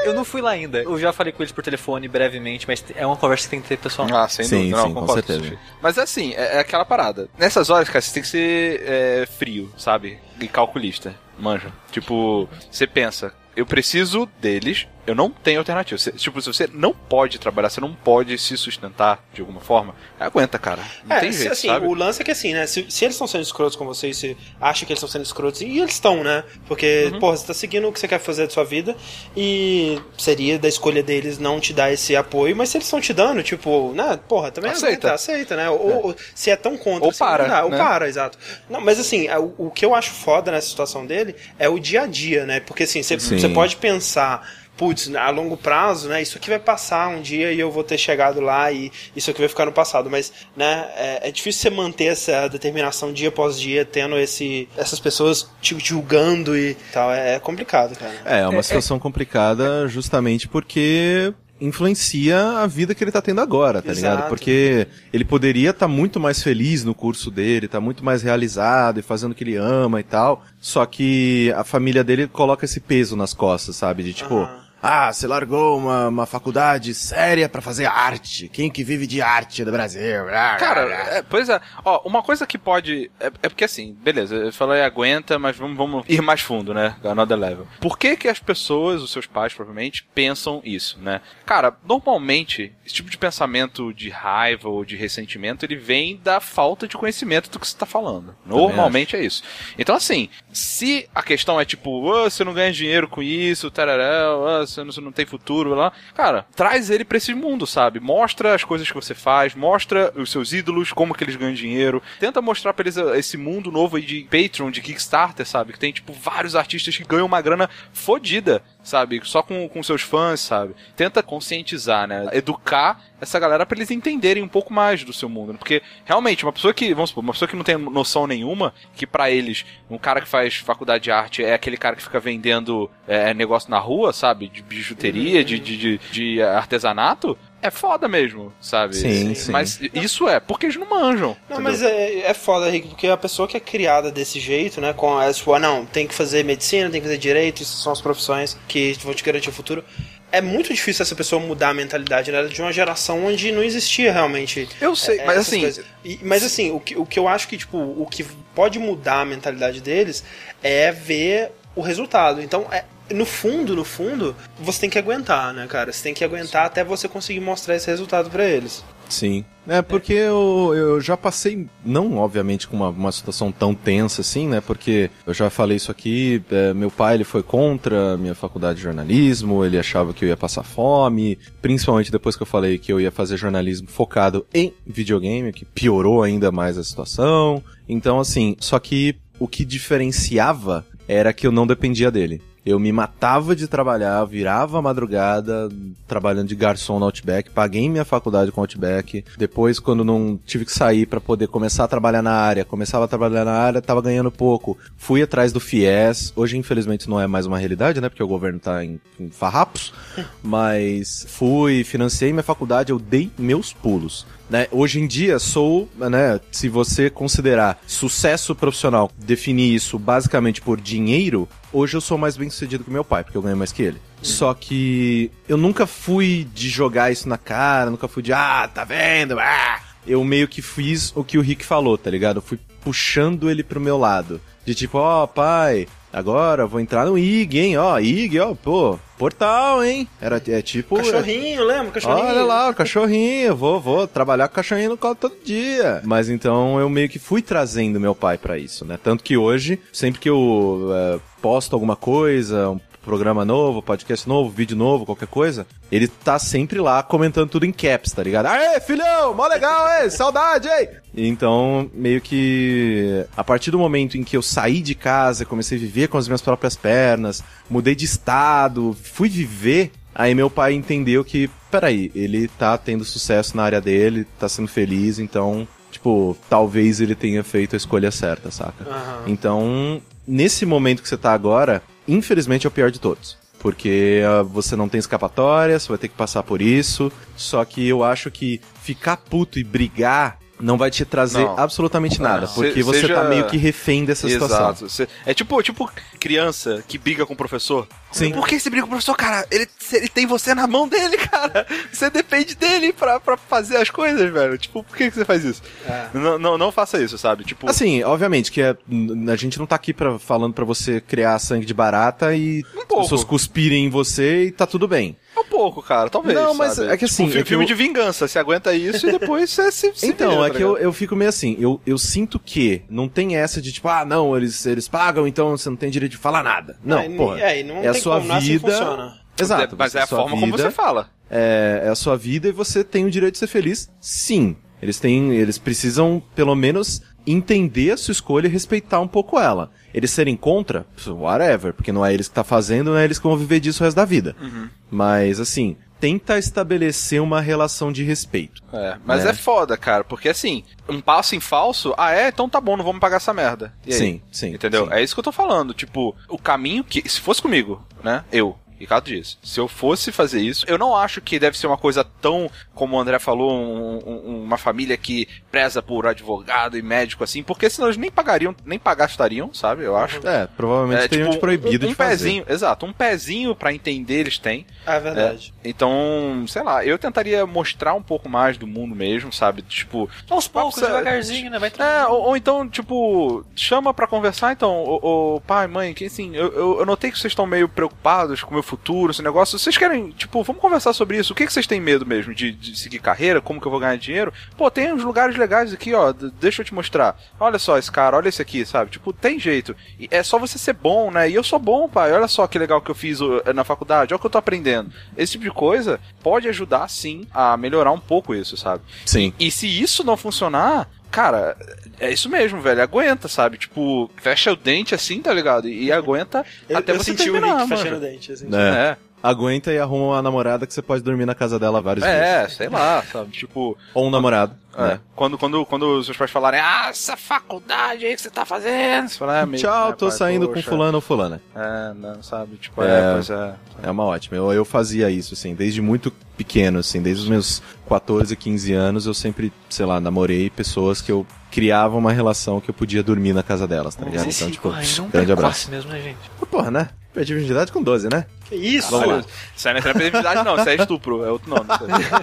Eu não fui lá ainda. Eu já falei com eles por telefone brevemente, mas é uma conversa que tem que ter pessoal. Ah, sem Sim, dúvida, não, sim, com concordo certeza. Sushi. Mas assim, é, é aquela parada. Nessas horas, cara, você tem que ser é, frio, sabe? E calculista, manja. Tipo, você pensa, eu preciso deles, eu não tenho alternativa. Você- tipo, se você não pode trabalhar, você não pode se sustentar de alguma forma, aguenta, cara. Não É, tem se, jeito, assim, sabe? o lance é que assim, né? Se, se eles estão sendo escrotos com você, e você acha que eles estão sendo escrotos, e eles estão, né? Porque, Uhum. porra, você tá seguindo o que você quer fazer da sua vida e seria da escolha deles não te dar esse apoio, mas se eles estão te dando, tipo, né? Porra, também Aceita. aguenta, aceita, né? Ou, ou se é tão contra, Ou assim, para, dá, ou né? para, exato. Não, mas assim, é, o, o que eu acho foda nessa situação dele é o dia a dia, né? Porque assim, você Sim. você pode pensar putz, a longo prazo, né, isso aqui vai passar um dia e eu vou ter chegado lá e isso aqui vai ficar no passado, mas, né, é, é difícil você manter essa determinação dia após dia, tendo esse, essas pessoas te julgando e tal, é, é complicado, cara. É, é uma situação complicada justamente porque influencia a vida que ele tá tendo agora, tá Exato. ligado? Porque ele poderia estar muito mais feliz no curso dele, tá muito mais realizado e fazendo o que ele ama e tal, só que a família dele coloca esse peso nas costas, sabe? De tipo, Aham. Ah, você largou uma, uma faculdade séria pra fazer arte. Quem que vive de arte do Brasil? Cara, é, pois é. Ó, uma coisa que pode. É, é porque assim, beleza, eu falei aguenta, mas vamos, vamos ir mais fundo, né? Another level. Por que que as pessoas, os seus pais, provavelmente, pensam isso, né? Cara, normalmente, esse tipo de pensamento de raiva ou de ressentimento, ele vem da falta de conhecimento do que você tá falando. Normalmente é isso. Então, assim, se a questão é tipo, "Ô, você não ganha dinheiro com isso, tarará, ô, você não, tem futuro, lá. Cara, traz ele pra esse mundo, sabe? Mostra as coisas que você faz, mostra os seus ídolos, como que eles ganham dinheiro. Tenta mostrar pra eles uh, esse mundo novo aí de Patreon, de Kickstarter, sabe? Que tem, tipo, vários artistas que ganham uma grana fodida, sabe? Só com, com seus fãs, sabe? Tenta conscientizar, né? Educar essa galera pra eles entenderem um pouco mais do seu mundo. né? Porque, realmente, uma pessoa que, vamos supor, uma pessoa que não tem noção nenhuma, que pra eles, um cara que faz faculdade de arte é aquele cara que fica vendendo é, negócio na rua, sabe? De bijuteria, de, de, de, de artesanato, é foda mesmo, sabe? Sim, sim. Mas isso é porque eles não manjam. Não, entendeu? mas é, é foda, Rick, porque a pessoa que é criada desse jeito, né, com essa, tipo, ah, não, tem que fazer medicina, tem que fazer direito, isso são as profissões que vão te garantir o futuro. É muito difícil essa pessoa mudar a mentalidade né, de uma geração onde não existia realmente. Eu sei, é, mas assim-. E- mas assim, o que, o que eu acho que, tipo, o que pode mudar a mentalidade deles é ver o resultado. Então, é, no fundo, no fundo, você tem que aguentar, né, cara? Você tem que aguentar até você conseguir mostrar esse resultado pra eles. Sim. É, porque eu, eu já passei, não obviamente com uma, uma situação tão tensa assim, né? Porque eu já falei isso aqui, é, meu pai ele foi contra a minha faculdade de jornalismo, ele achava que eu ia passar fome, principalmente depois que eu falei que eu ia fazer jornalismo focado em videogame, que piorou ainda mais a situação. Então, assim, só que o que diferenciava era que eu não dependia dele. Eu me matava de trabalhar, virava a madrugada trabalhando de garçom no Outback, paguei minha faculdade com Outback. Depois, quando não tive que sair para poder começar a trabalhar na área, começava a trabalhar na área, tava ganhando pouco. Fui atrás do FIES. Hoje, infelizmente, não é mais uma realidade, né? Porque o governo tá em, em farrapos. Mas fui, financiei minha faculdade, eu dei meus pulos. Né? Hoje em dia sou, né, se você considerar sucesso profissional, definir isso basicamente por dinheiro, hoje eu sou mais bem sucedido que meu pai, porque eu ganho mais que ele. Só que eu nunca fui de jogar isso na cara, nunca fui de, ah, tá vendo? Ah! Eu meio que fiz o que o Rick falou, tá ligado? Eu fui puxando ele pro meu lado. De tipo, ó, oh, pai, agora vou entrar no IG, hein? Ó, IG, ó, pô, portal, hein? Era, é tipo... Cachorrinho, é... lembra? Cachorrinho. Olha lá, o cachorrinho, vou, vou trabalhar com o cachorrinho no colo todo dia. Mas então eu meio que fui trazendo meu pai para isso, né? Tanto que hoje, sempre que eu é, posto alguma coisa, um programa novo, podcast novo, vídeo novo, qualquer coisa, ele tá sempre lá comentando tudo em caps, tá ligado? Aê, filhão, mó legal, ei, saudade, ei! Então, meio que a partir do momento em que eu saí de casa, comecei a viver com as minhas próprias pernas, mudei de estado, fui viver, aí meu pai entendeu que, peraí, ele tá tendo sucesso na área dele, tá sendo feliz, então tipo, talvez ele tenha feito a escolha certa, saca? Uhum. Então, nesse momento que você tá agora, infelizmente é o pior de todos. Porque uh, você não tem escapatória, você vai ter que passar por isso. Só que eu acho que ficar puto e brigar não vai te trazer não. absolutamente nada, porque Se, você seja... tá meio que refém dessa Exato. situação. É tipo, tipo criança que briga com o professor. Sim. Por que você briga com o professor, cara? Ele, ele tem você na mão dele, cara. Você depende dele pra, pra fazer as coisas, velho. Tipo, por que, que você faz isso? É. Não, não, não faça isso, sabe? Tipo... Assim, obviamente que é, a gente não tá aqui pra, falando pra você criar sangue de barata e um as pessoas cuspirem em você e tá tudo bem. Um pouco, cara, talvez. Não, mas sabe? é que assim. Tipo, é filme eu... de vingança, você aguenta isso e depois você se. se então, vira, é tá que eu, eu fico meio assim, eu, eu sinto que não tem essa de tipo, ah, não, eles, eles pagam, então você não tem direito de falar nada. Não, é, porra. É, não é a sua assim vida. Exato. Mas é a forma vida, como você fala. É, é a sua vida e você tem o direito de ser feliz, sim. Eles têm. Eles precisam, pelo menos, entender a sua escolha e respeitar um pouco ela. Eles serem contra, whatever, porque não é eles que tá fazendo, não é eles que vão viver disso o resto da vida. Uhum. Mas, assim, tenta estabelecer uma relação de respeito. É, mas né? é foda, cara, porque assim, um passo em falso, ah é, então tá bom, não vamos pagar essa merda. Sim, sim. Entendeu? Sim. É isso que eu tô falando, tipo, o caminho que, se fosse comigo, né, eu, Ricardo diz, se eu fosse fazer isso, eu não acho que deve ser uma coisa tão, como o André falou, um, um, uma família que preza por advogado e médico assim, porque senão eles nem pagariam, nem pagastariam, sabe? Eu acho. É, provavelmente é, teriam tipo, proibido um, um de pezinho, fazer. Exato, um pezinho para entender eles têm. É verdade. É, então, sei lá, eu tentaria mostrar um pouco mais do mundo mesmo, sabe? Tipo, aos poucos, devagarzinho, né? Vai é, ou, ou, então, tipo, chama para conversar, então, o, o pai, mãe, que assim, eu, eu, eu notei que vocês estão meio preocupados com o meu futuro, esse negócio. Vocês querem, tipo, vamos conversar sobre isso. O que, que vocês têm medo mesmo? De, de seguir carreira? Como que eu vou ganhar dinheiro? Pô, tem uns lugares legais aqui, ó. Deixa eu te mostrar. Olha só esse cara, olha esse aqui, sabe? Tipo, tem jeito. E é só você ser bom, né? E eu sou bom, pai. Olha só que legal que eu fiz na faculdade. Olha o que eu tô aprendendo. Esse tipo de coisa pode ajudar, sim, a melhorar um pouco isso, sabe? Sim. E se isso não funcionar, cara, é isso mesmo, velho. Aguenta, sabe? Tipo, fecha o dente assim, tá ligado? E, aguenta eu, até eu você senti terminar, o Rick mano. fechando o dente, assim. É. é aguenta e arruma uma namorada que você pode dormir na casa dela vários é, dias. É, sei lá, sabe? Tipo. Ou um namorado. É. Né? Quando, quando, quando os seus pais falarem, ah, essa faculdade aí que você tá fazendo, você fala, ah, meio, Tchau, né, tô pai, saindo poxa. com fulano ou fulana. É, não, sabe? Tipo, é, é, pois é. É uma ótima. Eu, eu fazia isso, assim, desde muito pequeno, assim, desde os meus 14, 15 anos, eu sempre, sei lá, namorei pessoas que eu criava uma relação que eu podia dormir na casa delas, tá ligado? Então, tipo, grande abraço. mesmo, né, gente? Porra, né? Perdi a virgindade com 12, né? Isso? Vamos lá. Isso aí não é virgindade, não. Isso é estupro. É outro nome.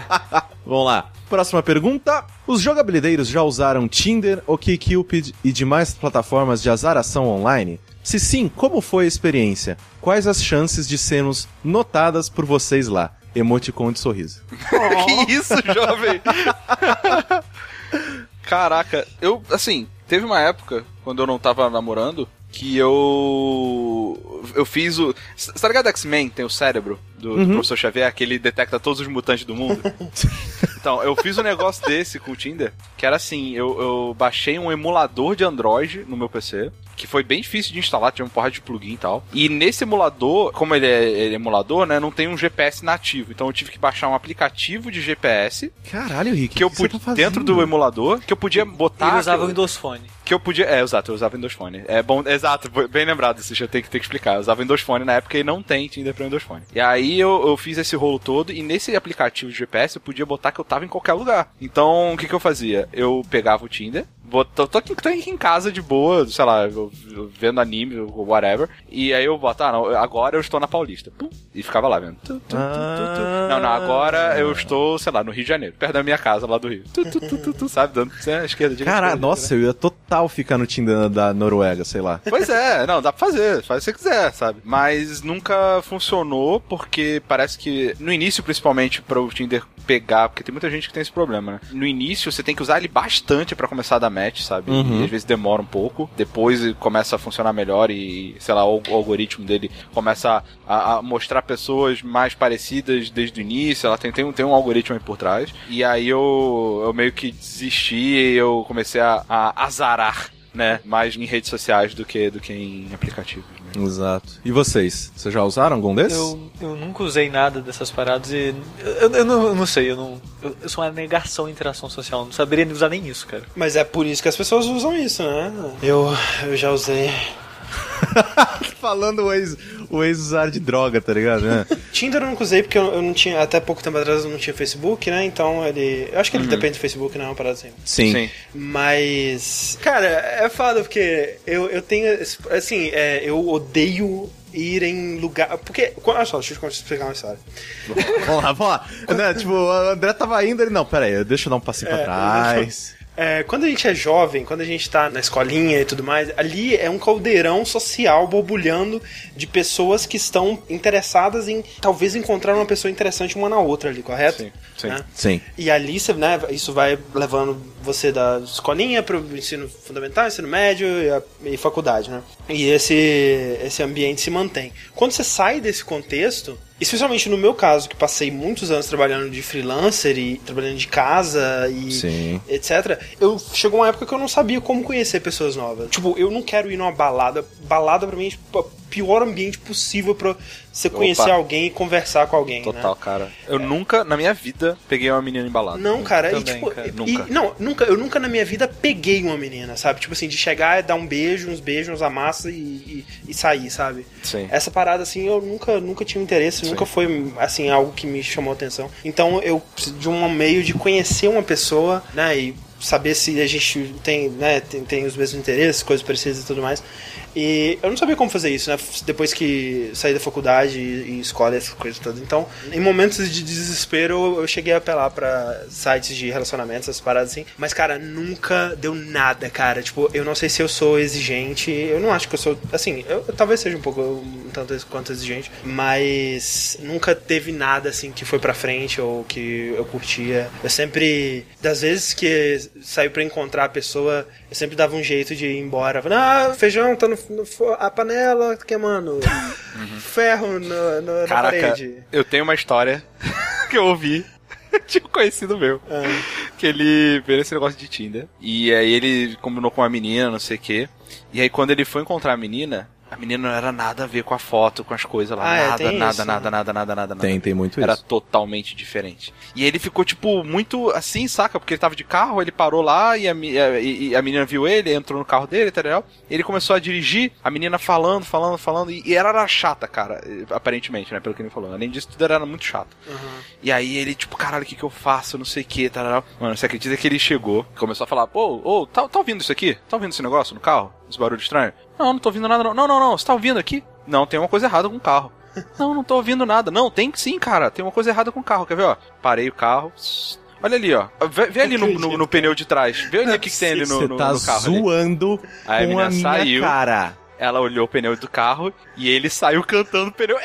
Vamos lá. Próxima pergunta. Os jogabilideiros já usaram Tinder, OkCupid e demais plataformas de azaração online? Se sim, como foi a experiência? Quais as chances de sermos notadas por vocês lá? emoticon de sorriso. que isso, jovem? Caraca, eu, assim, teve uma época, quando eu não tava namorando, que eu. Eu fiz o. Tá ligado X-Men? Tem o cérebro do, do professor Xavier, que ele detecta todos os mutantes do mundo? então, eu fiz um negócio desse com o Tinder, que era assim: eu, eu baixei um emulador de Android no meu PC. Que foi bem difícil de instalar, tinha um porra de plugin e tal. E nesse emulador, como ele é, ele é emulador, né? Não tem um GPS nativo. Então eu tive que baixar um aplicativo de GPS Caralho, Rick. que eu pude tá dentro do emulador que eu podia botar Ele usava o que eu- Windows Phone. Que eu podia. É, exato, eu usava Windows Phone. É bom, exato, bem lembrado, isso já tem que ter que explicar. Eu usava Windows Phone na época e não tem Tinder pra Windows Phone. E aí eu, eu fiz esse rolo todo e nesse aplicativo de GPS eu podia botar que eu tava em qualquer lugar. Então o que, que eu fazia? Eu pegava o Tinder, bot- tô, aqui, tô aqui em casa de boa, sei lá, eu- eu vendo anime ou whatever, e aí eu boto, ah, não, agora eu estou na Paulista. Pum, e ficava lá vendo. Tu, tu, tu. Ah. Não, não, agora eu estou, sei lá, no Rio de Janeiro, perto da minha casa lá do Rio. Tu, tu, tu, tu, tu, sabe, dando né, esquerda, direita. Cara, esquerda, nossa, eu ia total ficar no Tinder da Noruega, sei lá. Pois é, não, dá pra fazer, faz o que você quiser, sabe? Mas nunca funcionou porque parece que, no início principalmente, para o Tinder pegar, porque tem muita gente que tem esse problema, né? No início você tem que usar ele bastante pra começar a dar match, sabe? Uhum. E às vezes demora um pouco, depois começa a funcionar melhor e, sei lá, o, o algoritmo dele começa a, a mostrar pessoas mais parecidas desde o início, ela tem, tem, um, tem um algoritmo aí por trás. E aí eu, eu meio que desisti e eu comecei a, a azarar né? Mais em redes sociais do que, do que em aplicativos. né? Exato. E vocês? Vocês já usaram algum desses? Eu, eu nunca usei nada dessas paradas e. Eu, eu não, eu não sei, eu não. Eu, eu sou uma negação à interação social, eu não saberia usar nem isso, cara. Mas é por isso que as pessoas usam isso, né? Eu, eu já usei. Falando o ex, o ex-usuário de droga, tá ligado? né? Tinder eu nunca usei porque eu, eu não tinha, até pouco tempo atrás eu não tinha Facebook, né? Então ele. Eu acho que ele depende do Facebook, não é uma parada assim. Sim. Mas. Cara, é foda porque eu, eu tenho. Assim, é, eu odeio ir em lugar. Porque. Olha só, deixa eu te explicar uma história. vamos lá, vamos lá. Né, tipo, o André tava indo, ele, não, pera aí, deixa eu dar um passinho pra É, trás. É, quando a gente é jovem, quando a gente tá na escolinha e tudo mais, ali é um caldeirão social borbulhando de pessoas que estão interessadas em talvez encontrar uma pessoa interessante uma na outra ali, correto? Sim, sim. Né? Sim. E ali você, né, isso vai levando você da escolinha para o ensino fundamental, ensino médio e, a- e faculdade, né? E esse, esse ambiente se mantém. Quando você sai desse contexto, especialmente no meu caso, que passei muitos anos trabalhando de freelancer e trabalhando de casa e Sim. etc, eu chegou uma época que eu não sabia como conhecer pessoas novas. Tipo, eu não quero ir numa balada. Balada pra mim é tipo, pior ambiente possível pra você conhecer Opa. alguém e conversar com alguém, né? Total, cara. Eu nunca, na minha vida, peguei uma menina embalada. Não, cara, e Também, tipo, cara, e- nunca. e- não, nunca, eu nunca na minha vida peguei uma menina, sabe? Tipo assim, de chegar dar um beijo, uns beijos, uns amassa e, e, e sair, sabe? Sim. Essa parada, assim, eu nunca, nunca tive interesse, nunca foi, assim, algo que me chamou atenção. Então, eu preciso de um meio de conhecer uma pessoa, né, e saber se a gente tem, né, tem, tem os mesmos interesses, coisas parecidas e tudo mais. E eu não sabia como fazer isso, né? Depois que saí da faculdade e, e escola essas coisas todas. Então, em momentos de desespero, eu- cheguei a apelar pra sites de relacionamentos, essas paradas assim. Mas, cara, nunca deu nada, cara. Tipo, eu não sei se eu sou exigente. Eu não acho que eu sou. Assim, eu, eu talvez seja um pouco um tanto quanto exigente. Mas nunca teve nada, assim, que foi pra frente ou que eu curtia. Eu sempre. Das vezes que saiu pra encontrar a pessoa, eu sempre dava um jeito de ir embora. Ah, feijão tá no, no fo- a panela queimando. Ferro no, no- na Caraca, parede. eu tenho uma história que eu ouvi de um conhecido meu. Ah. Que ele fez esse negócio de Tinder. E aí ele combinou com uma menina, não sei o quê. E aí quando ele foi encontrar a menina, a menina não era nada a ver com a foto, com as coisas lá. Ah, é, nada, tem nada, isso, nada, né? nada, nada, nada, nada. Tem, tem muito Era isso. totalmente diferente. E ele ficou, tipo, muito assim, saca? Porque ele tava de carro, ele parou lá e a, e- e a menina viu ele, entrou no carro dele, tal. Ele começou a dirigir, a menina falando, falando, falando. E, e ela era chata, cara, aparentemente, né? Pelo que ele falou. Além disso, tudo era muito chato. E aí ele, tipo, caralho, o que que eu faço? Não sei o que, tal. Mano, você acredita que ele chegou, começou a falar, pô, ô, tá, tá ouvindo isso aqui? Tá ouvindo esse negócio no carro? Esse barulho estranho? Não, não tô ouvindo nada, não. Não, não, não, você tá ouvindo aqui? Não, tem uma coisa errada com o carro. Não, não tô ouvindo nada. Não, tem sim, cara. Tem uma coisa errada com o carro. Quer ver, ó? Parei o carro. Olha ali, ó. Vê, vê ali no, no- no pneu de trás. Vê ali o que, que tem ali no, Você no- tá no carro. ali. zoando Aí a com menina a minha saiu. cara. Ela olhou o pneu do carro e ele saiu cantando o pneu.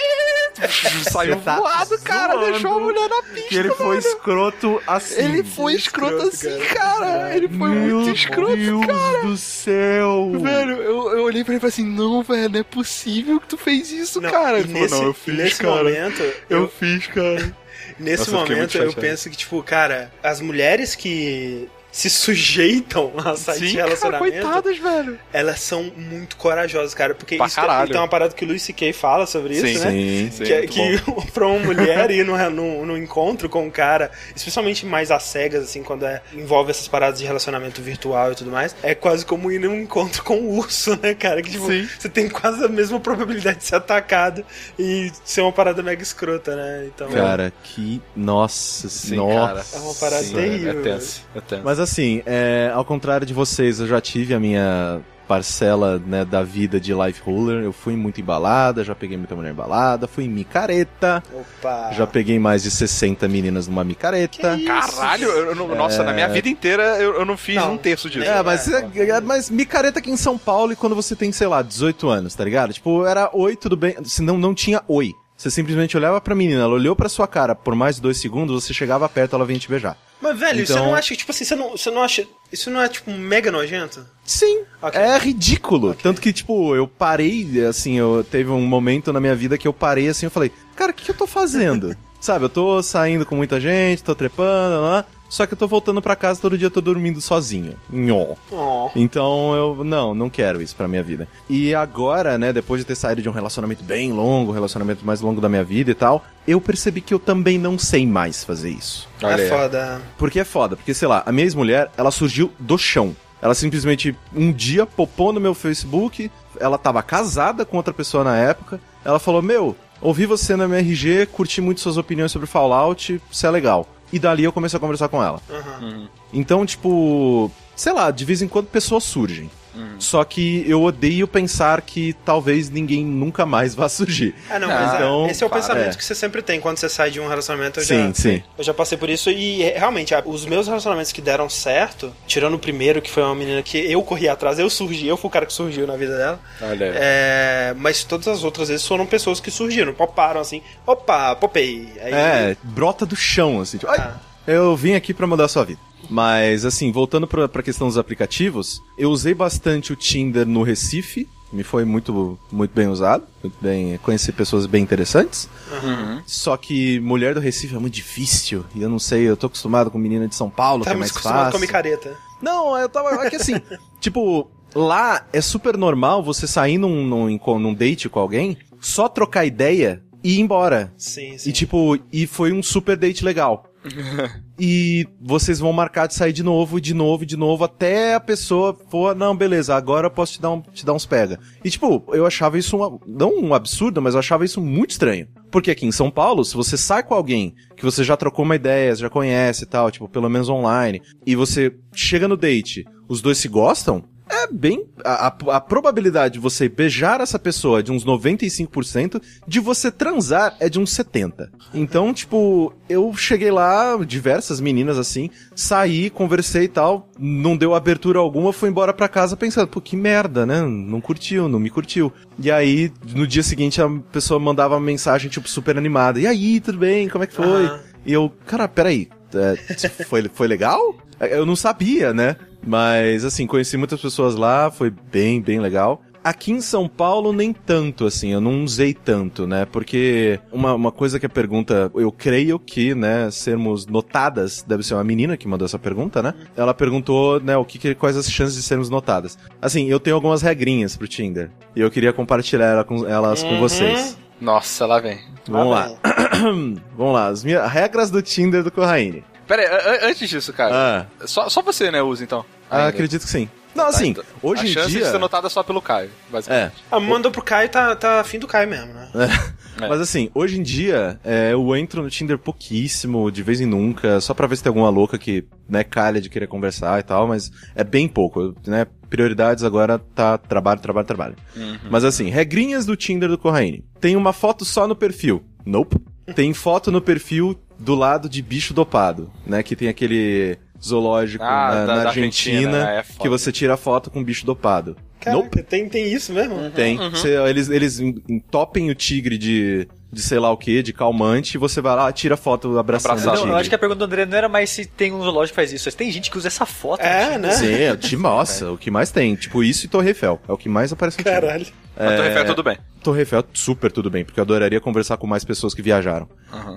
saiu tá voado, cara. zoando Deixou a mulher na pista. Que ele foi escroto assim. Ele foi escroto, assim, cara. Ele foi Meu muito escroto, Deus cara. do céu. Velho, eu, eu olhei pra ele e falei assim, não, velho, não é possível que tu fez isso, Não, cara. Ele falou, nesse, não, eu fiz, nesse cara. momento, Eu fiz, cara. nesse Nossa, eu momento eu chateado. penso que, tipo, cara, as mulheres que se sujeitam a sair de Sim, cara, relacionamento, coitadas, velho. elas são muito corajosas, cara. Porque Pra isso caralho. tem uma parada que o Luis C.K. fala sobre isso, Sim, né? Sim. Sim, que, é- que pra uma mulher ir no, no, no encontro com um cara, especialmente mais às cegas, assim, quando é- envolve essas paradas de relacionamento virtual e tudo mais, é quase como ir num encontro com um urso, né, cara? Que, tipo, Sim. você tem quase a mesma probabilidade de ser atacado e ser uma parada mega escrota, né? Então, Cara, que. Nossa Sim, nossa. cara. É uma parada Sim, terrível, É tenso, é tenso. Mas assim, é, ao contrário de vocês, eu já tive a minha parcela né, da vida de life ruler. Eu fui muito embalada, já peguei muita mulher embalada, fui em micareta, Opa! já peguei mais de 60 meninas numa micareta. Caralho, eu não- nossa, na minha vida inteira eu, eu não fiz Não. um terço disso. É, mas, É, é, mas micareta aqui em São Paulo e quando você tem, sei lá, 18 anos, tá ligado? Tipo, era oi, tudo bem. Se não, não tinha oi. Você simplesmente olhava pra menina, ela olhou pra sua cara por mais de dois segundos, você chegava perto, ela vinha te beijar. Mas, velho, você Então- não acha que, tipo assim, você não, você não acha. Isso não é, tipo, mega nojento? Sim, Ok. é ridículo. Tanto que, tipo, eu parei, assim, eu teve um momento na minha vida que eu parei assim, eu falei, cara, o que, que eu tô fazendo? Sabe, eu tô saindo com muita gente, tô trepando, lá, só que eu tô voltando pra casa todo dia, eu tô dormindo sozinho. Nhó. Oh. Então eu, não, não quero isso pra minha vida. E agora, né, depois de ter saído de um relacionamento bem longo, relacionamento mais longo da minha vida e tal, eu percebi que eu também não sei mais fazer isso. Olha é foda. Porque é foda, porque sei lá, a minha ex-mulher, ela surgiu do chão. Ela simplesmente um dia popou no meu Facebook, ela tava casada com outra pessoa na época. Ela falou: Meu, ouvi você na MRG, curti muito suas opiniões sobre Fallout, isso é legal. E dali eu comecei a conversar com ela. Aham. Então, tipo, sei lá, de vez em quando pessoas surgem. Só que eu odeio pensar que talvez ninguém nunca mais vá surgir. Ah, não, Ah, mas é, então, esse é o para, pensamento é. que você sempre tem quando você sai de um relacionamento. Eu Sim, já, sim. Eu já passei por isso e é, realmente, os meus relacionamentos que deram certo, tirando o primeiro, que foi uma menina que eu corri atrás, eu surgi, eu fui o cara que surgiu na vida dela. Olha aí. É, mas todas as outras vezes foram pessoas que surgiram, poparam assim, opa, popei. Aí, É, brota do chão, assim. Tipo, ai, Ah. eu vim aqui pra mudar a sua vida. Mas, assim, voltando pra, pra questão dos aplicativos, eu usei bastante o Tinder no Recife. Me foi muito, muito bem usado. Muito bem. Conheci pessoas bem interessantes. Uhum. Só que mulher do Recife é muito difícil. E eu não sei, eu tô acostumado com menina de São Paulo, Tá que é mais acostumado fácil. com micareta. Não, eu tava. É que assim, tipo, lá é super normal você sair num, num, num date com alguém, só trocar ideia e ir embora. Sim, sim. E tipo, e foi um super date legal. e vocês vão marcar de sair de novo, de novo, de novo, até a pessoa for, não, beleza, agora eu posso te dar, um, te dar uns pega. E tipo, eu achava isso, um, não um absurdo, mas eu achava isso muito estranho. Porque aqui em São Paulo, se você sai com alguém que você já trocou uma ideia, já conhece e tal, tipo, pelo menos online, e você chega no date, os dois se gostam, é bem. A, a- a probabilidade de você beijar essa pessoa é de uns 95%, de você transar é de uns 70%. Então, tipo, eu cheguei lá, diversas meninas assim, saí, conversei e tal, não deu abertura alguma, fui embora pra casa pensando, pô, que merda, né? Não curtiu, não me curtiu. E aí, no dia seguinte, a pessoa mandava uma mensagem, tipo, super animada. E aí, tudo bem? Como é que foi? Aham. E eu, cara, peraí, é, foi, foi legal? Eu não sabia, né? Mas, assim, conheci muitas pessoas lá, foi bem, bem legal. Aqui em São Paulo, nem tanto, assim, eu não usei tanto, né? Porque uma, uma coisa que a pergunta, eu creio que, né, sermos notadas, deve ser uma menina que mandou essa pergunta, né? Ela perguntou, né, o que, quais as chances de sermos notadas. Assim, eu tenho algumas regrinhas pro Tinder, e eu queria compartilhar ela com- elas com Uhum. vocês. Nossa, lá vem. Vamos Ah, lá. bem. Vamos lá, as minhas regras do Tinder do Corraine. Pera aí, a- a- antes disso, cara. Ah, Só, só você, né, usa então? ah, acredito que sim. Não, Tá, assim, então, hoje a em chance dia. de ser notada é só pelo Caio, É. basicamente. Ah, mandou pro Caio, tá, tá afim do Caio mesmo, né? É. Mas assim, hoje em dia, é, eu entro no Tinder pouquíssimo, de vez em nunca, só pra ver se tem alguma louca que, né, calha de querer conversar e tal, mas é bem pouco, né? Prioridades agora tá trabalho, trabalho, trabalho. Uhum. Mas assim, regrinhas do Tinder do Corraine. Tem uma foto só no perfil. Nope. Tem foto no perfil do lado de bicho dopado, né? Que tem aquele zoológico Ah, na, da- na da Argentina, Argentina, é foda. que você tira foto com bicho dopado. Caraca, tem, tem isso mesmo? Tem. Você- eles, eles entopem o tigre de, de sei lá o que, de calmante, e você vai lá, tira foto abraçando Abraçado. o Não, tigre. eu acho que a pergunta do André não era mais se tem um zoológico que faz isso. mas Tem gente que usa essa foto. É, né? Sim, é de nossa, o que mais tem. Tipo, isso e Torre Eiffel. É o que mais aparece no time. Mas Torre Eiffel, tudo bem. Torre Eiffel, super tudo bem, porque eu adoraria conversar com mais pessoas que viajaram.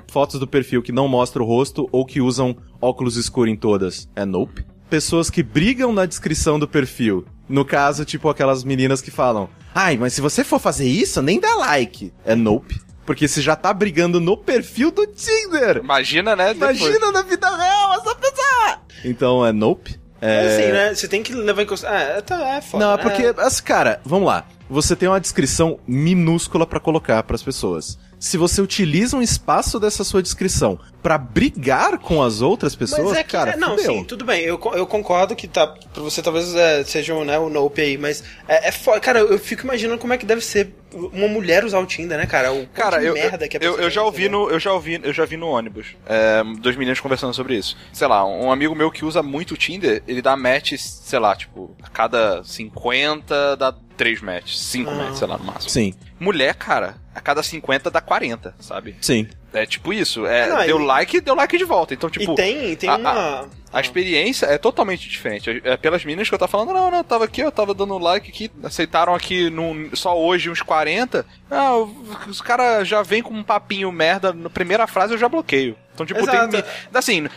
Fotos do perfil que não mostram o rosto ou que usam óculos escuros em todas. É nope. Pessoas que brigam na descrição do perfil. No caso, tipo aquelas meninas que falam: Ai, mas se você for fazer isso, nem dá like. É nope. Porque você já tá brigando no perfil do Tinder. Imagina, né? depois. Imagina na vida real essa pessoa! Então é nope. É... Mas assim, né? Você tem que levar em consideração. Ah, tá, é foda. Não, é porque, assim, cara, vamos lá. Você tem uma descrição minúscula pra colocar pras pessoas. Se você utiliza um espaço dessa sua descrição pra brigar com as outras pessoas, Mas é que, cara, é, não, fudeu. sim, tudo bem. Eu, eu concordo que tá. Pra você talvez é, seja um, né, o Nope aí, mas é, é foda. Cara, eu fico imaginando como é que deve ser uma mulher usar o Tinder, né, cara? O Cara, de eu, merda que a eu, eu já ouvi no, eu já ouvi, eu já vi no ônibus. É, dois meninos conversando sobre isso. Sei lá, um amigo meu que usa muito o Tinder, ele dá match, sei lá, tipo, a cada 50 dá 3 matches, 5 Ah. matches, sei lá, no máximo. Sim, Mulher, cara, a cada 50 dá 40, sabe? sim. É tipo isso. É, Ah, não, deu e- like, deu like de volta. Então, tipo. e tem, tem a- uma. A experiência é totalmente diferente. É pelas meninas que eu tava falando, não, não, eu tava aqui, eu tava dando like aqui, aceitaram aqui num, só hoje uns 40. Ah, o- os caras já vem com um papinho merda, na primeira frase eu já bloqueio. Então, tipo, Exato. tem Assim,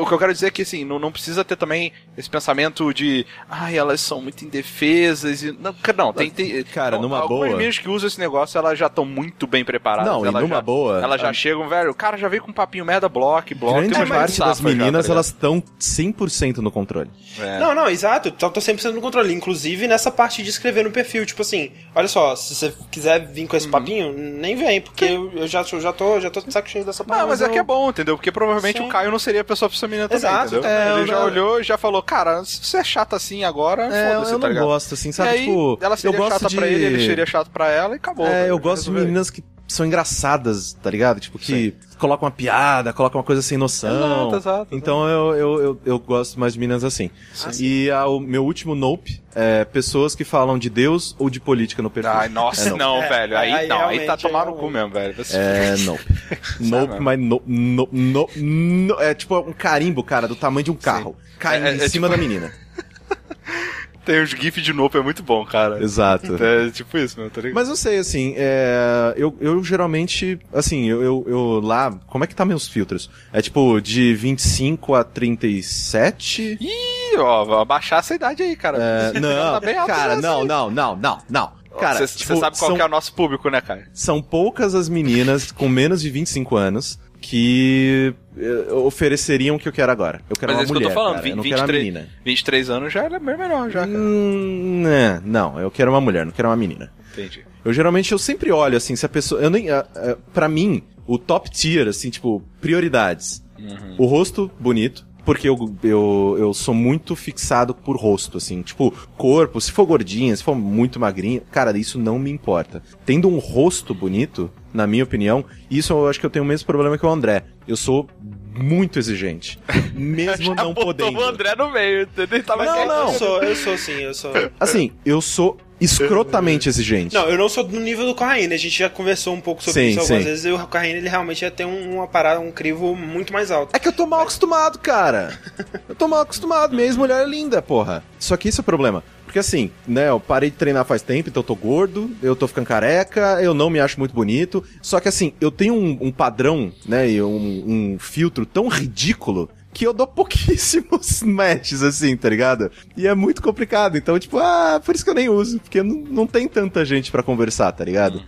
o que eu quero dizer é que, assim, não, não precisa ter também esse pensamento de. Ai, elas são muito indefesas. E, não, não, tem. tem Cara, numa algumas boa- meninas que usam esse negócio, elas já estão muito bem preparadas. Não, e elas numa já, boa, Elas já a- chegam, velho, o cara já veio com um papinho merda, bloco, bloco. Grande tem umas parte das safas já, tá meninas, elas estão 100% no controle. É. Não, não, exato. Tô 100% no controle. Inclusive nessa parte de escrever no perfil. Tipo assim, olha só, se você quiser vir Uhum. com esse papinho, nem vem, porque eu, eu já, eu já tô, já tô de saco cheio dessa Ah, parada. mas é eu- que é bom, entendeu? Porque provavelmente Sim. o Caio não seria a pessoa menina também, Exato, entendeu? é, Ele já não- olhou e já falou, cara, se você é chata assim agora, É, foda-se, eu tá não ligado? gosto, assim, sabe? aí, tipo, ela seria eu gosto chata de... pra ele, ele seria chato pra ela e acabou. É, velho, eu gosto de meninas que são engraçadas, tá ligado? Tipo, que colocam uma piada, colocam uma coisa sem noção. Exato, exato, Então eu, eu, eu, eu gosto mais de meninas assim. E a- o meu último nope é pessoas que falam de Deus ou de política no perfil. Ai, nossa, É nope. não, É, velho. Aí, aí não, aí tá tomar é no cu um- mesmo, velho. É, nope. nope, mas no, no, no, no- É tipo um carimbo, cara, do tamanho de um carro. Caindo É, é, em é cima tipo- da menina. Tem os GIF de nope, é muito bom, cara. Exato. É tipo isso, meu, tá ligado? Mas eu sei, assim, é, eu, eu geralmente, assim, eu, eu, eu lá, como é que tá meus filtros? É tipo, de 25 a 37? Ih, ó, abaixar essa idade aí, cara. É, Tá não, alto cara, não, não, não, não, não. Cara, você tipo, sabe qual são, é o nosso público, né, cara? são poucas as meninas com menos de 25 anos que eh, ofereceriam o que eu quero agora. Eu quero Mas uma é isso que eu mulher, tô falando, cara, eu não 20, quero uma 23, menina. 23 anos já é bem melhor, já, cara. Hum, né, não, eu quero uma mulher, não quero uma menina. Entendi. Eu geralmente eu sempre olho assim, se a pessoa, eu nem, ah, ah, pra mim, o top tier assim, tipo, prioridades. O rosto bonito, porque eu, eu, eu sou muito fixado por rosto, assim, tipo, corpo, se for gordinha, se for muito magrinha, cara, isso não me importa. Tendo um rosto bonito, na minha opinião, isso eu acho que eu tenho o mesmo problema que o André. Eu sou muito exigente. Mesmo Já não podendo. o André no meio, entendeu? Ele tava Não, não. Eu sou, eu sou sim, eu sou. Assim, eu sou escrotamente exigente. Não, eu não sou no nível do Corraine, a gente já conversou um pouco sobre Sim, isso algumas sim. vezes, e o Corraine ele realmente ia ter um- uma parada, um crivo muito mais alto. É que eu tô mal acostumado, cara. Eu tô mal acostumado. Minha ex-mulher é linda, porra. Só que esse é o problema. Porque assim, né, eu parei de treinar faz tempo, então eu tô gordo, eu tô ficando careca, eu não me acho muito bonito. Só que assim, eu tenho um, um padrão, né, e um, um filtro tão ridículo que eu dou pouquíssimos matches, assim, tá ligado? E é muito complicado. Então, tipo, ah, por isso que eu nem uso. Porque não, não tem tanta gente pra conversar, tá ligado?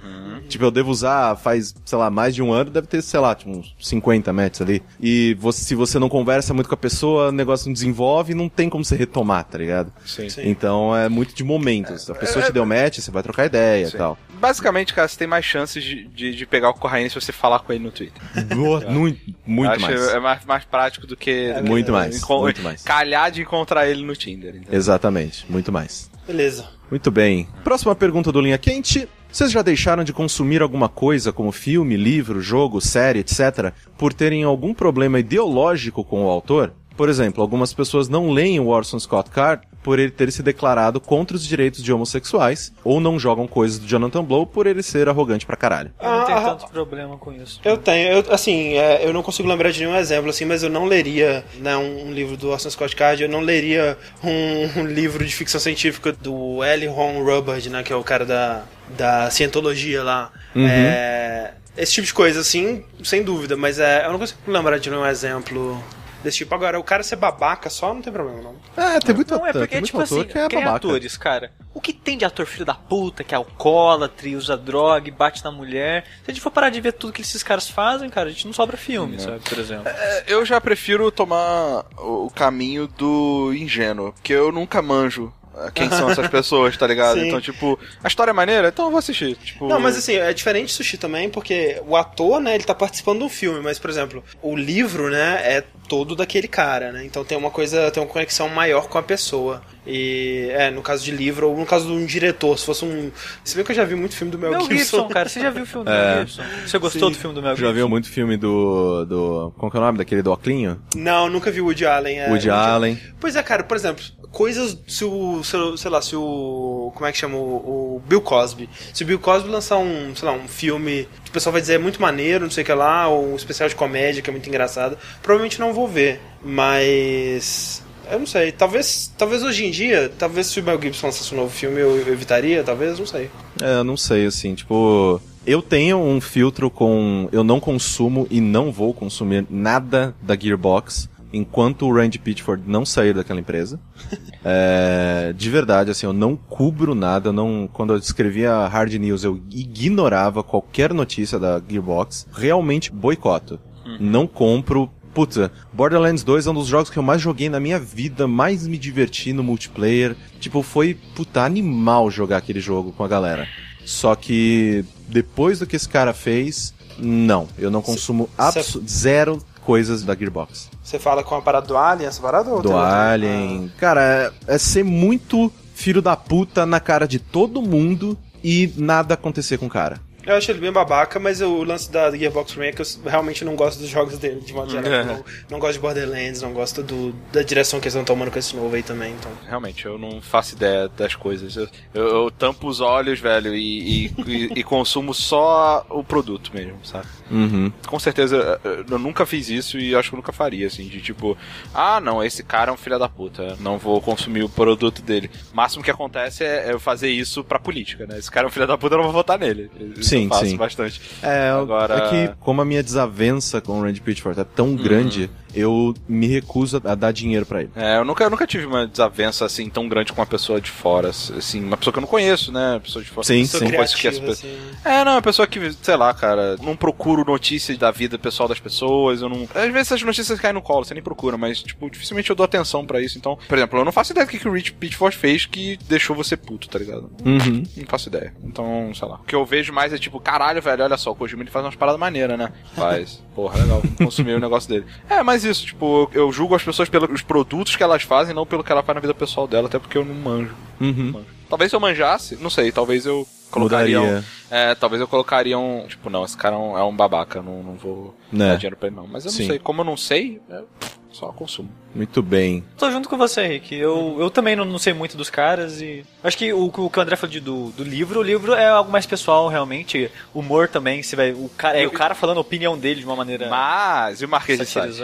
Tipo, eu devo usar faz, sei lá, mais de um ano, deve ter, sei lá, tipo, uns 50 matches ali. E você- se você não conversa muito com a pessoa, o negócio não desenvolve, não tem como você retomar, tá ligado? Sim. Então é muito de momentos. A pessoa te deu match, você vai trocar ideia e Sim. tal. Basicamente, cara, você tem mais chances de, de, de pegar o Corraine se você falar com ele no Twitter. Boa, muito, muito Acho mais. É mais, mais prático do que. que- Muito mais, muito mais. Calhar de encontrar ele no Tinder. entendeu? Exatamente, muito mais. Beleza. Muito bem. Próxima pergunta do Linha Quente. Vocês já deixaram de consumir alguma coisa, como filme, livro, jogo, série, etc., por terem algum problema ideológico com o autor? Por exemplo, algumas pessoas não leem o Orson Scott Card por ele ter se declarado contra os direitos de homossexuais, ou não jogam coisas do Jonathan Blow por ele ser arrogante pra caralho. Eu não tenho Ah, tanto problema com isso. Eu tenho, eu, assim, é, eu não consigo lembrar de nenhum exemplo, assim, mas eu não leria né, um, livro do Orson Scott Card, eu não leria um, um livro de ficção científica do L. Ron Hubbard, né, que é o cara da, da cientologia lá. É, esse tipo de coisa, assim, sem dúvida, mas é, eu não consigo lembrar de nenhum exemplo desse tipo. Agora, o cara ser babaca só não tem problema, não. É, tem muito, Não, é porque, tipo assim, que é quem é babaca. atores, cara? O que tem de ator filho da puta, que é alcoólatra, e usa droga, e bate na mulher? Se a gente for parar de ver tudo que esses caras fazem, cara, a gente não sobra filme, sabe, por exemplo. É, Eu já prefiro tomar o caminho do ingênuo, porque eu nunca manjo quem são essas pessoas, tá ligado? Sim. Então, tipo, a história é maneira, então eu vou assistir. Tipo, Não, mas assim, é diferente sushi também, porque o ator, né, ele tá participando do filme, mas, por exemplo, o livro, né, é todo daquele cara, né? Então tem uma coisa, tem uma conexão maior com a pessoa. E, é, no caso de livro, ou no caso de um diretor, se fosse um. Se bem que eu já vi muito filme do Mel, Mel Gibson. Gibson, cara, você já viu o filme do Mel Gibson? Você gostou Sim. do filme do Mel Já Gibson? viu muito filme do. do. Como que é o nome? Daquele do Oclinho? Não, nunca vi o Woody Allen. É, Woody Allen. Pois é, cara, por exemplo, coisas. Se o. Se, o- sei lá, se o. Como é que chama? O, o Bill Cosby. Se o Bill Cosby lançar um, sei lá, um filme que o pessoal vai dizer é muito maneiro, não sei o que lá, ou um especial de comédia que é muito engraçado, provavelmente não vou ver. Mas. Eu não sei, talvez, talvez hoje em dia, talvez se o Mel Gibson lançasse um novo filme eu, evitaria, talvez, não sei. É, eu não sei, assim, tipo. Eu tenho um filtro com. Eu não consumo e não vou consumir nada da Gearbox enquanto o Randy Pitchford não sair daquela empresa. É, de verdade, assim, eu não cubro nada. eu Não, quando eu escrevia Hard News, eu ignorava qualquer notícia da Gearbox. Realmente boicoto. Não compro. Puta, Borderlands 2 é um dos jogos que eu mais joguei na minha vida, mais me diverti no multiplayer. Tipo, foi, puta, animal jogar aquele jogo com a galera. Só que depois do que esse cara fez, não. Eu não consumo cê- zero coisas da Gearbox. Você fala com a parada do Alien, essa parada ou Do? Alien. Cara, é, é ser muito filho da puta na cara de todo mundo e nada acontecer com o cara. Eu acho ele bem babaca, mas o lance da Gearbox é que eu realmente não gosto dos jogos dele, de modo geral. É. Não, não gosto de Borderlands, não gosto do, da direção que eles estão tomando com esse novo aí também, então. Realmente, eu não faço ideia das coisas. Eu, eu- eu tampo os olhos, velho, e, e- e- e consumo só o produto mesmo, sabe? Uhum. Com certeza, eu eu nunca fiz isso e acho que eu nunca faria, assim, de tipo, ah, não, esse cara é um filho da puta, não vou consumir o produto dele. O máximo que acontece é eu fazer isso pra política, né? Esse cara é um filho da puta, eu não vou votar nele. Isso Sim, eu faço sim. bastante. É, Agora- é que como a minha desavença com o Randy Pitchford é tão Uhum. grande, eu me recuso a dar dinheiro pra ele. É, eu nunca, eu nunca tive uma desavença assim tão grande com uma pessoa de fora, assim, uma pessoa que eu não conheço, né? Uma pessoa de fora. Sim, sim. que as assim. É, não, é uma pessoa que, sei lá, cara, não procuro notícias da vida pessoal das pessoas, eu não... Às vezes essas notícias caem no colo, você nem procura, mas, tipo, dificilmente eu dou atenção pra isso, então... Por exemplo, eu não faço ideia do que, que o Rich Pitchford fez que deixou você puto, tá ligado? Uhum. Não faço ideia. Então, sei lá. O que eu vejo mais é tipo, caralho, velho, olha só, o Kojima ele faz umas paradas maneiras, né? Faz. Porra, legal. Consumir o negócio dele. É, mas isso, tipo, eu, julgo as pessoas pelos produtos que elas fazem, não pelo que ela faz na vida pessoal dela, até porque eu não manjo. Uhum. manjo. Talvez se eu manjasse, não sei, talvez eu colocaria. Um, é, talvez eu colocaria um. Tipo, não, esse cara é um, é um babaca, não, não vou Né. dar dinheiro pra ele, não. Mas eu não Sim. sei. Como eu não sei, é, só consumo. Muito bem. Tô junto com você, Rick. Eu, eu também não, não sei muito dos caras e. Acho que o, o que o André falou de- do, do livro, o livro é algo mais pessoal, realmente. Humor também, você vai. O cara, é o cara falando a opinião dele de uma maneira Mas, e o Marquês de Sade?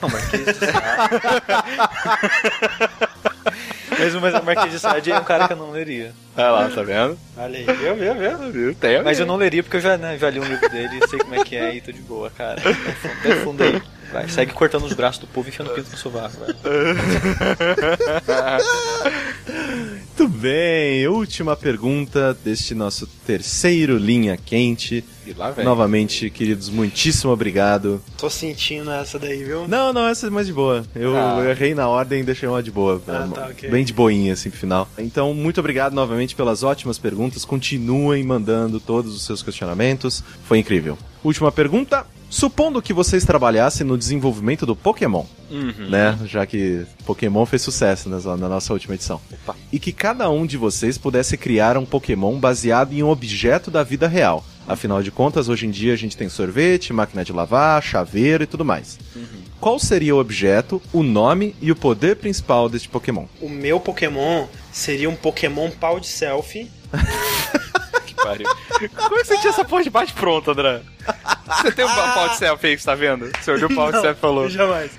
Não, Marquês de Sade. Mas o mas o Marquês de Sade é um cara que eu não leria. Olha lá, tá vendo? Olha aí, viu, viu, viu? Viu? Tem Mas eu não leria porque eu já, né, já li um livro dele, sei como é que é e tô de boa, cara. Até fundo aí. Vai, segue cortando os braços do povo e enfiando o pinto no sovaco. Muito bem. Última pergunta deste nosso terceiro linha quente. E lá vem. Novamente, queridos, muitíssimo obrigado. Tô sentindo essa daí, viu? Não, não, essa é mais de boa. Eu Ah. errei na ordem e deixei uma de boa. Ah, tá, ok. Bem de boinha, assim, pro final. Então, muito obrigado novamente pelas ótimas perguntas. Continuem mandando todos os seus questionamentos. Foi incrível. Última pergunta. Supondo que vocês trabalhassem no desenvolvimento do Pokémon, Uhum. né? Já que Pokémon fez sucesso nessa- na nossa última edição. Opa. E que cada um de vocês pudesse criar um Pokémon baseado em um objeto da vida real. Afinal de contas, hoje em dia a gente tem sorvete, máquina de lavar, chaveiro e tudo mais. qual seria o objeto, o nome e o poder principal deste Pokémon? O meu Pokémon seria um Pokémon pau de selfie. Que pariu. Como é que você tinha essa porra de bate pronto, André? Você tem um pau de selfie aí que você tá vendo? Você olhou o pau de selfie e falou. Jamais.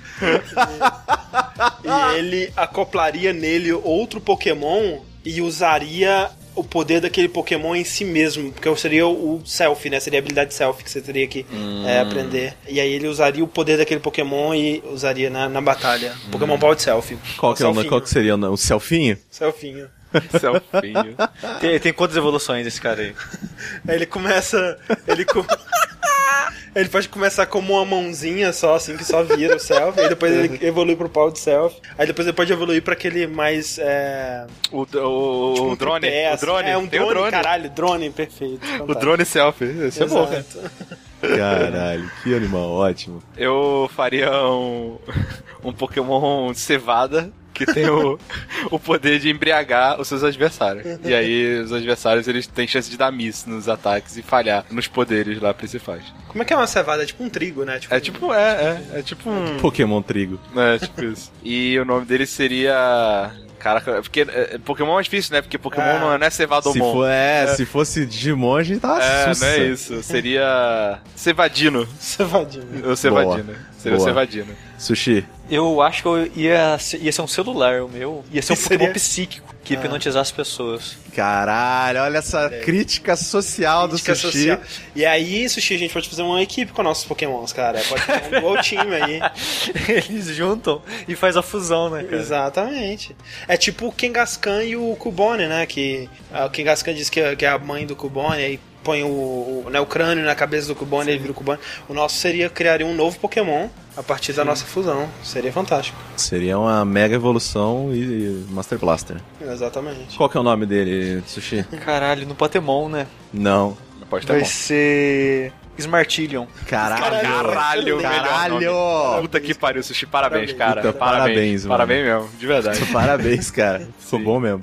E, ele acoplaria nele outro Pokémon e usaria o poder daquele Pokémon em si mesmo, porque seria o selfie, né? Seria a habilidade selfie que você teria que é, aprender. E aí ele usaria o poder daquele Pokémon e usaria na, na batalha. Pokémon pau de selfie. Qual que, é qual que seria o, o selfinho? Selfinho. Selfinho. Tem, tem quantas evoluções esse cara aí? Aí ele começa. Ele, co- ele pode começar como uma mãozinha só, assim, que só vira o selfie. Aí depois ele evolui pro pau de selfie. Aí depois ele pode evoluir pra aquele mais. É, O, o, tipo o um drone. tripé, o assim. drone. É um drone, o drone. caralho, drone perfeito. O drone selfie. Esse é bom, cara. Caralho, que animal ótimo. Eu faria um, um Pokémon cevada que tem o, o poder de embriagar os seus adversários. E aí os adversários eles têm chance de dar miss nos ataques e falhar nos poderes lá principais. Como é que é uma cevada? É tipo um trigo, né? É tipo, é, é, é tipo um... Pokémon Trigo. É, tipo isso. E o nome dele seria... Caraca, porque é, Pokémon é difícil, né? Porque Pokémon É. não é, é Se, Cevadomon. for, é, se fosse Digimon, a gente tava É, sussa. não é isso. Seria Cevadino. Cevadinho. Ou Cevadino. Seria o Boa. Cevadino. Sushi. Eu acho que eu ia, ser- ia ser um celular o meu. Ia ser um Que Pokémon seria? psíquico que hipnotizasse as pessoas. Caralho, olha essa crítica social do Crítica Sushi. social. E aí, Sushi, a gente pode fazer uma equipe com nossos Pokémons, cara. Pode ter um dual time aí. Eles juntam e faz a fusão, né, cara? Exatamente. É tipo o Kangaskhan e o Cubone, né? Que ah, o Kangaskhan diz que é, que é a mãe do Cubone, aí põe o, o, né, o crânio na cabeça do Cubone e ele vira o Cubone. O nosso seria criar um novo Pokémon a partir da nossa fusão. Seria fantástico. Seria uma mega evolução e, Master Blaster. Exatamente. Qual que é o nome dele, Sushi? Caralho, no Pokémon, né? Não. Pode estar Vai ser. Smartillion. Caralho. Caralho, Caralho. Puta que pariu, Sushi. Parabéns, cara. Puta, parabéns, mano. Parabéns mesmo, de verdade. Parabéns, cara. Ficou Sim. bom mesmo.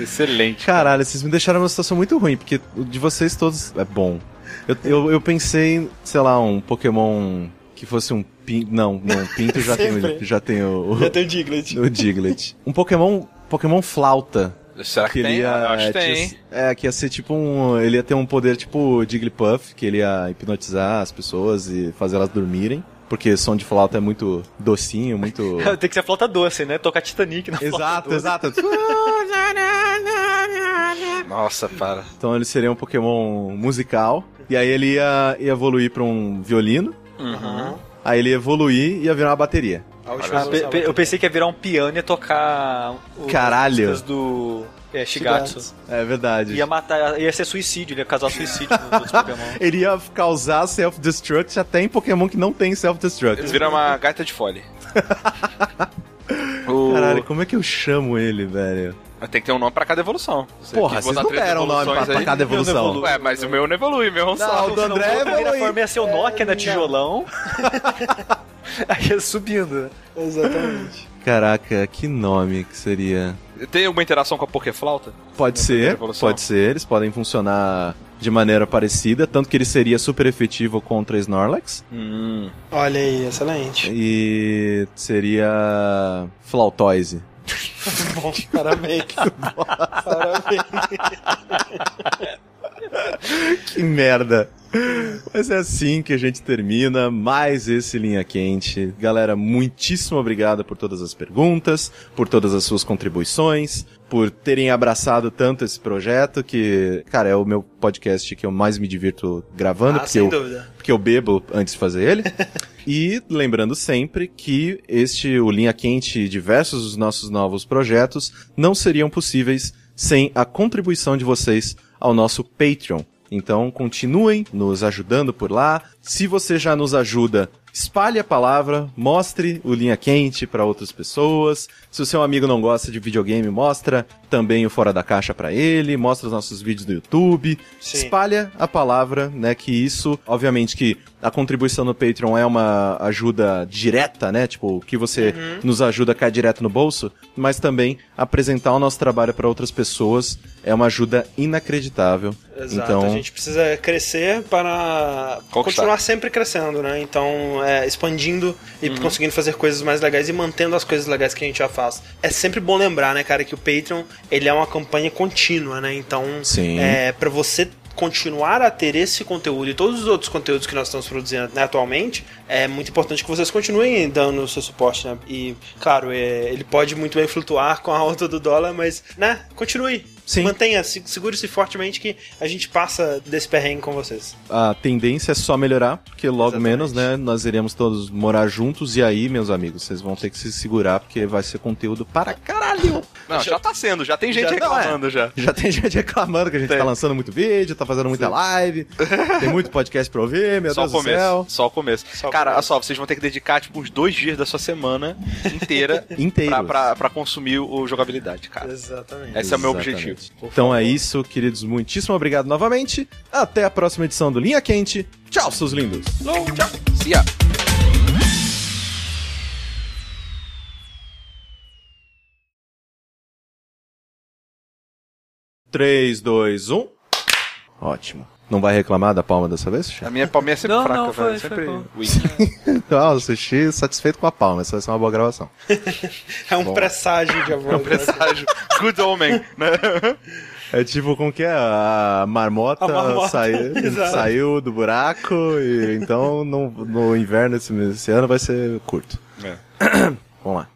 Excelente. Caralho, vocês me deixaram numa situação muito ruim, porque o de vocês todos é bom. Eu, eu, eu pensei, sei lá, um Pokémon que fosse um pinto. Não, não, pinto já tem, já tem o, Já tem o Diglett. o, Diglett. Um Pokémon. Pokémon flauta. Será que, Que tem? ia. Eu acho que tem. é, que ia ser tipo um. Ele ia ter um poder tipo Jigglypuff, que ele ia hipnotizar as pessoas e fazer elas dormirem. Porque som de flauta é muito docinho, muito. Tem que ser flauta doce, né? Tocar Titanic na flauta exato, doce. exato. Nossa, para. Então ele seria um Pokémon musical. E aí ele ia, ia evoluir pra um violino. Uhum. Aí ele ia evoluir e ia virar uma bateria. Ah, pe- eu pensei que ia virar um piano e ia tocar o- Caralho. as do é, Shigatsu. É verdade. Ia matar, ia ser suicídio, ele ia causar suicídio nos outros Pokémon. Ele ia causar self-destruct até em Pokémon que não tem self-destruct. Ele vira uma gaita de fole. o... Caralho, como é que eu chamo ele, velho? Tem que ter um nome pra cada evolução. Você Porra, vocês não deram nome pra, pra cada não evolução. evolui. Ué, mas o meu não evolui, meu é um Não, só. o do André A primeira evolui. forma ia ser o Nokia na não. tijolão. Aí ia subindo. Exatamente. Caraca, que nome que seria? Tem alguma interação com a Pokéflauta? Pode ser, pode ser. Eles podem funcionar de maneira parecida, tanto que ele seria super efetivo contra Snorlax. Hum. Olha aí, excelente. E seria Flautoise. Bom, parabéns. parabéns. Que merda. Mas é assim que a gente termina mais esse Linha Quente. Galera, muitíssimo obrigado por todas as perguntas, por todas as suas contribuições, por terem abraçado tanto esse projeto, que, cara, é o meu podcast que eu mais me divirto gravando, Ah, porque sem eu, dúvida. porque eu bebo antes de fazer ele. e lembrando sempre que este, o Linha Quente e diversos dos nossos novos projetos não seriam possíveis sem a contribuição de vocês ao nosso Patreon. Então continuem nos ajudando por lá. Se você já nos ajuda, espalhe a palavra, mostre o Linha Quente para outras pessoas. Se o seu amigo não gosta de videogame, mostra também o Fora da Caixa para ele, mostra os nossos vídeos do YouTube. Sim. Espalha a palavra, né, que isso, obviamente que a contribuição no Patreon é uma ajuda direta, né, tipo, que você nos ajuda a cair direto no bolso, mas também apresentar o nosso trabalho para outras pessoas é uma ajuda inacreditável. Exato, Então- a gente precisa crescer para Conquistar. continuar sempre crescendo, né? Então, é, expandindo e Uhum. conseguindo fazer coisas mais legais e mantendo as coisas legais que a gente já faz. É sempre bom lembrar, né, cara, que o Patreon, ele é uma campanha contínua, né? Então, Sim. é para você continuar a ter esse conteúdo e todos os outros conteúdos que nós estamos produzindo né, atualmente, é muito importante que vocês continuem dando o seu suporte, né? E, claro, é, ele pode muito bem flutuar com a alta do dólar, mas, né, continue. Sim. Mantenha, se- segure-se fortemente que a gente passa desse perrengue com vocês. A tendência é só melhorar, porque logo Exatamente. menos, né, nós iremos todos morar juntos e aí, meus amigos, vocês vão ter que se segurar porque vai ser conteúdo para caralho. Não, já tá sendo, já tem gente Já- não, é. reclamando já. Já tem gente reclamando que a gente Tem. tá lançando muito vídeo, tá fazendo muita live, tem muito podcast pra ouvir, meu Só Deus o do céu. começo. Só o começo. Só Cara, começo. olha só, vocês vão ter que dedicar, tipo, uns dois dias da sua semana inteira pra, pra, pra consumir o jogabilidade, cara. Exatamente. Esse é o meu Exatamente. objetivo. Então é isso, queridos. Muitíssimo obrigado novamente. Até a próxima edição do Linha Quente. Tchau, seus lindos. Tchau. See ya. 3, 2, 1. Ótimo. Não vai reclamar da palma dessa vez, A chefe? minha palminha é sempre Não, fraca, não, foi- Sempre bom. weak. Ah, o sushi satisfeito com a palma. Essa vai ser uma boa gravação. É um Bom. presságio de amor. É um presságio. Good omen, né? É tipo, como que é? A marmota, A marmota, saiu, saiu do buraco, e então no, no inverno esse, esse ano vai ser curto. É. Vamos lá.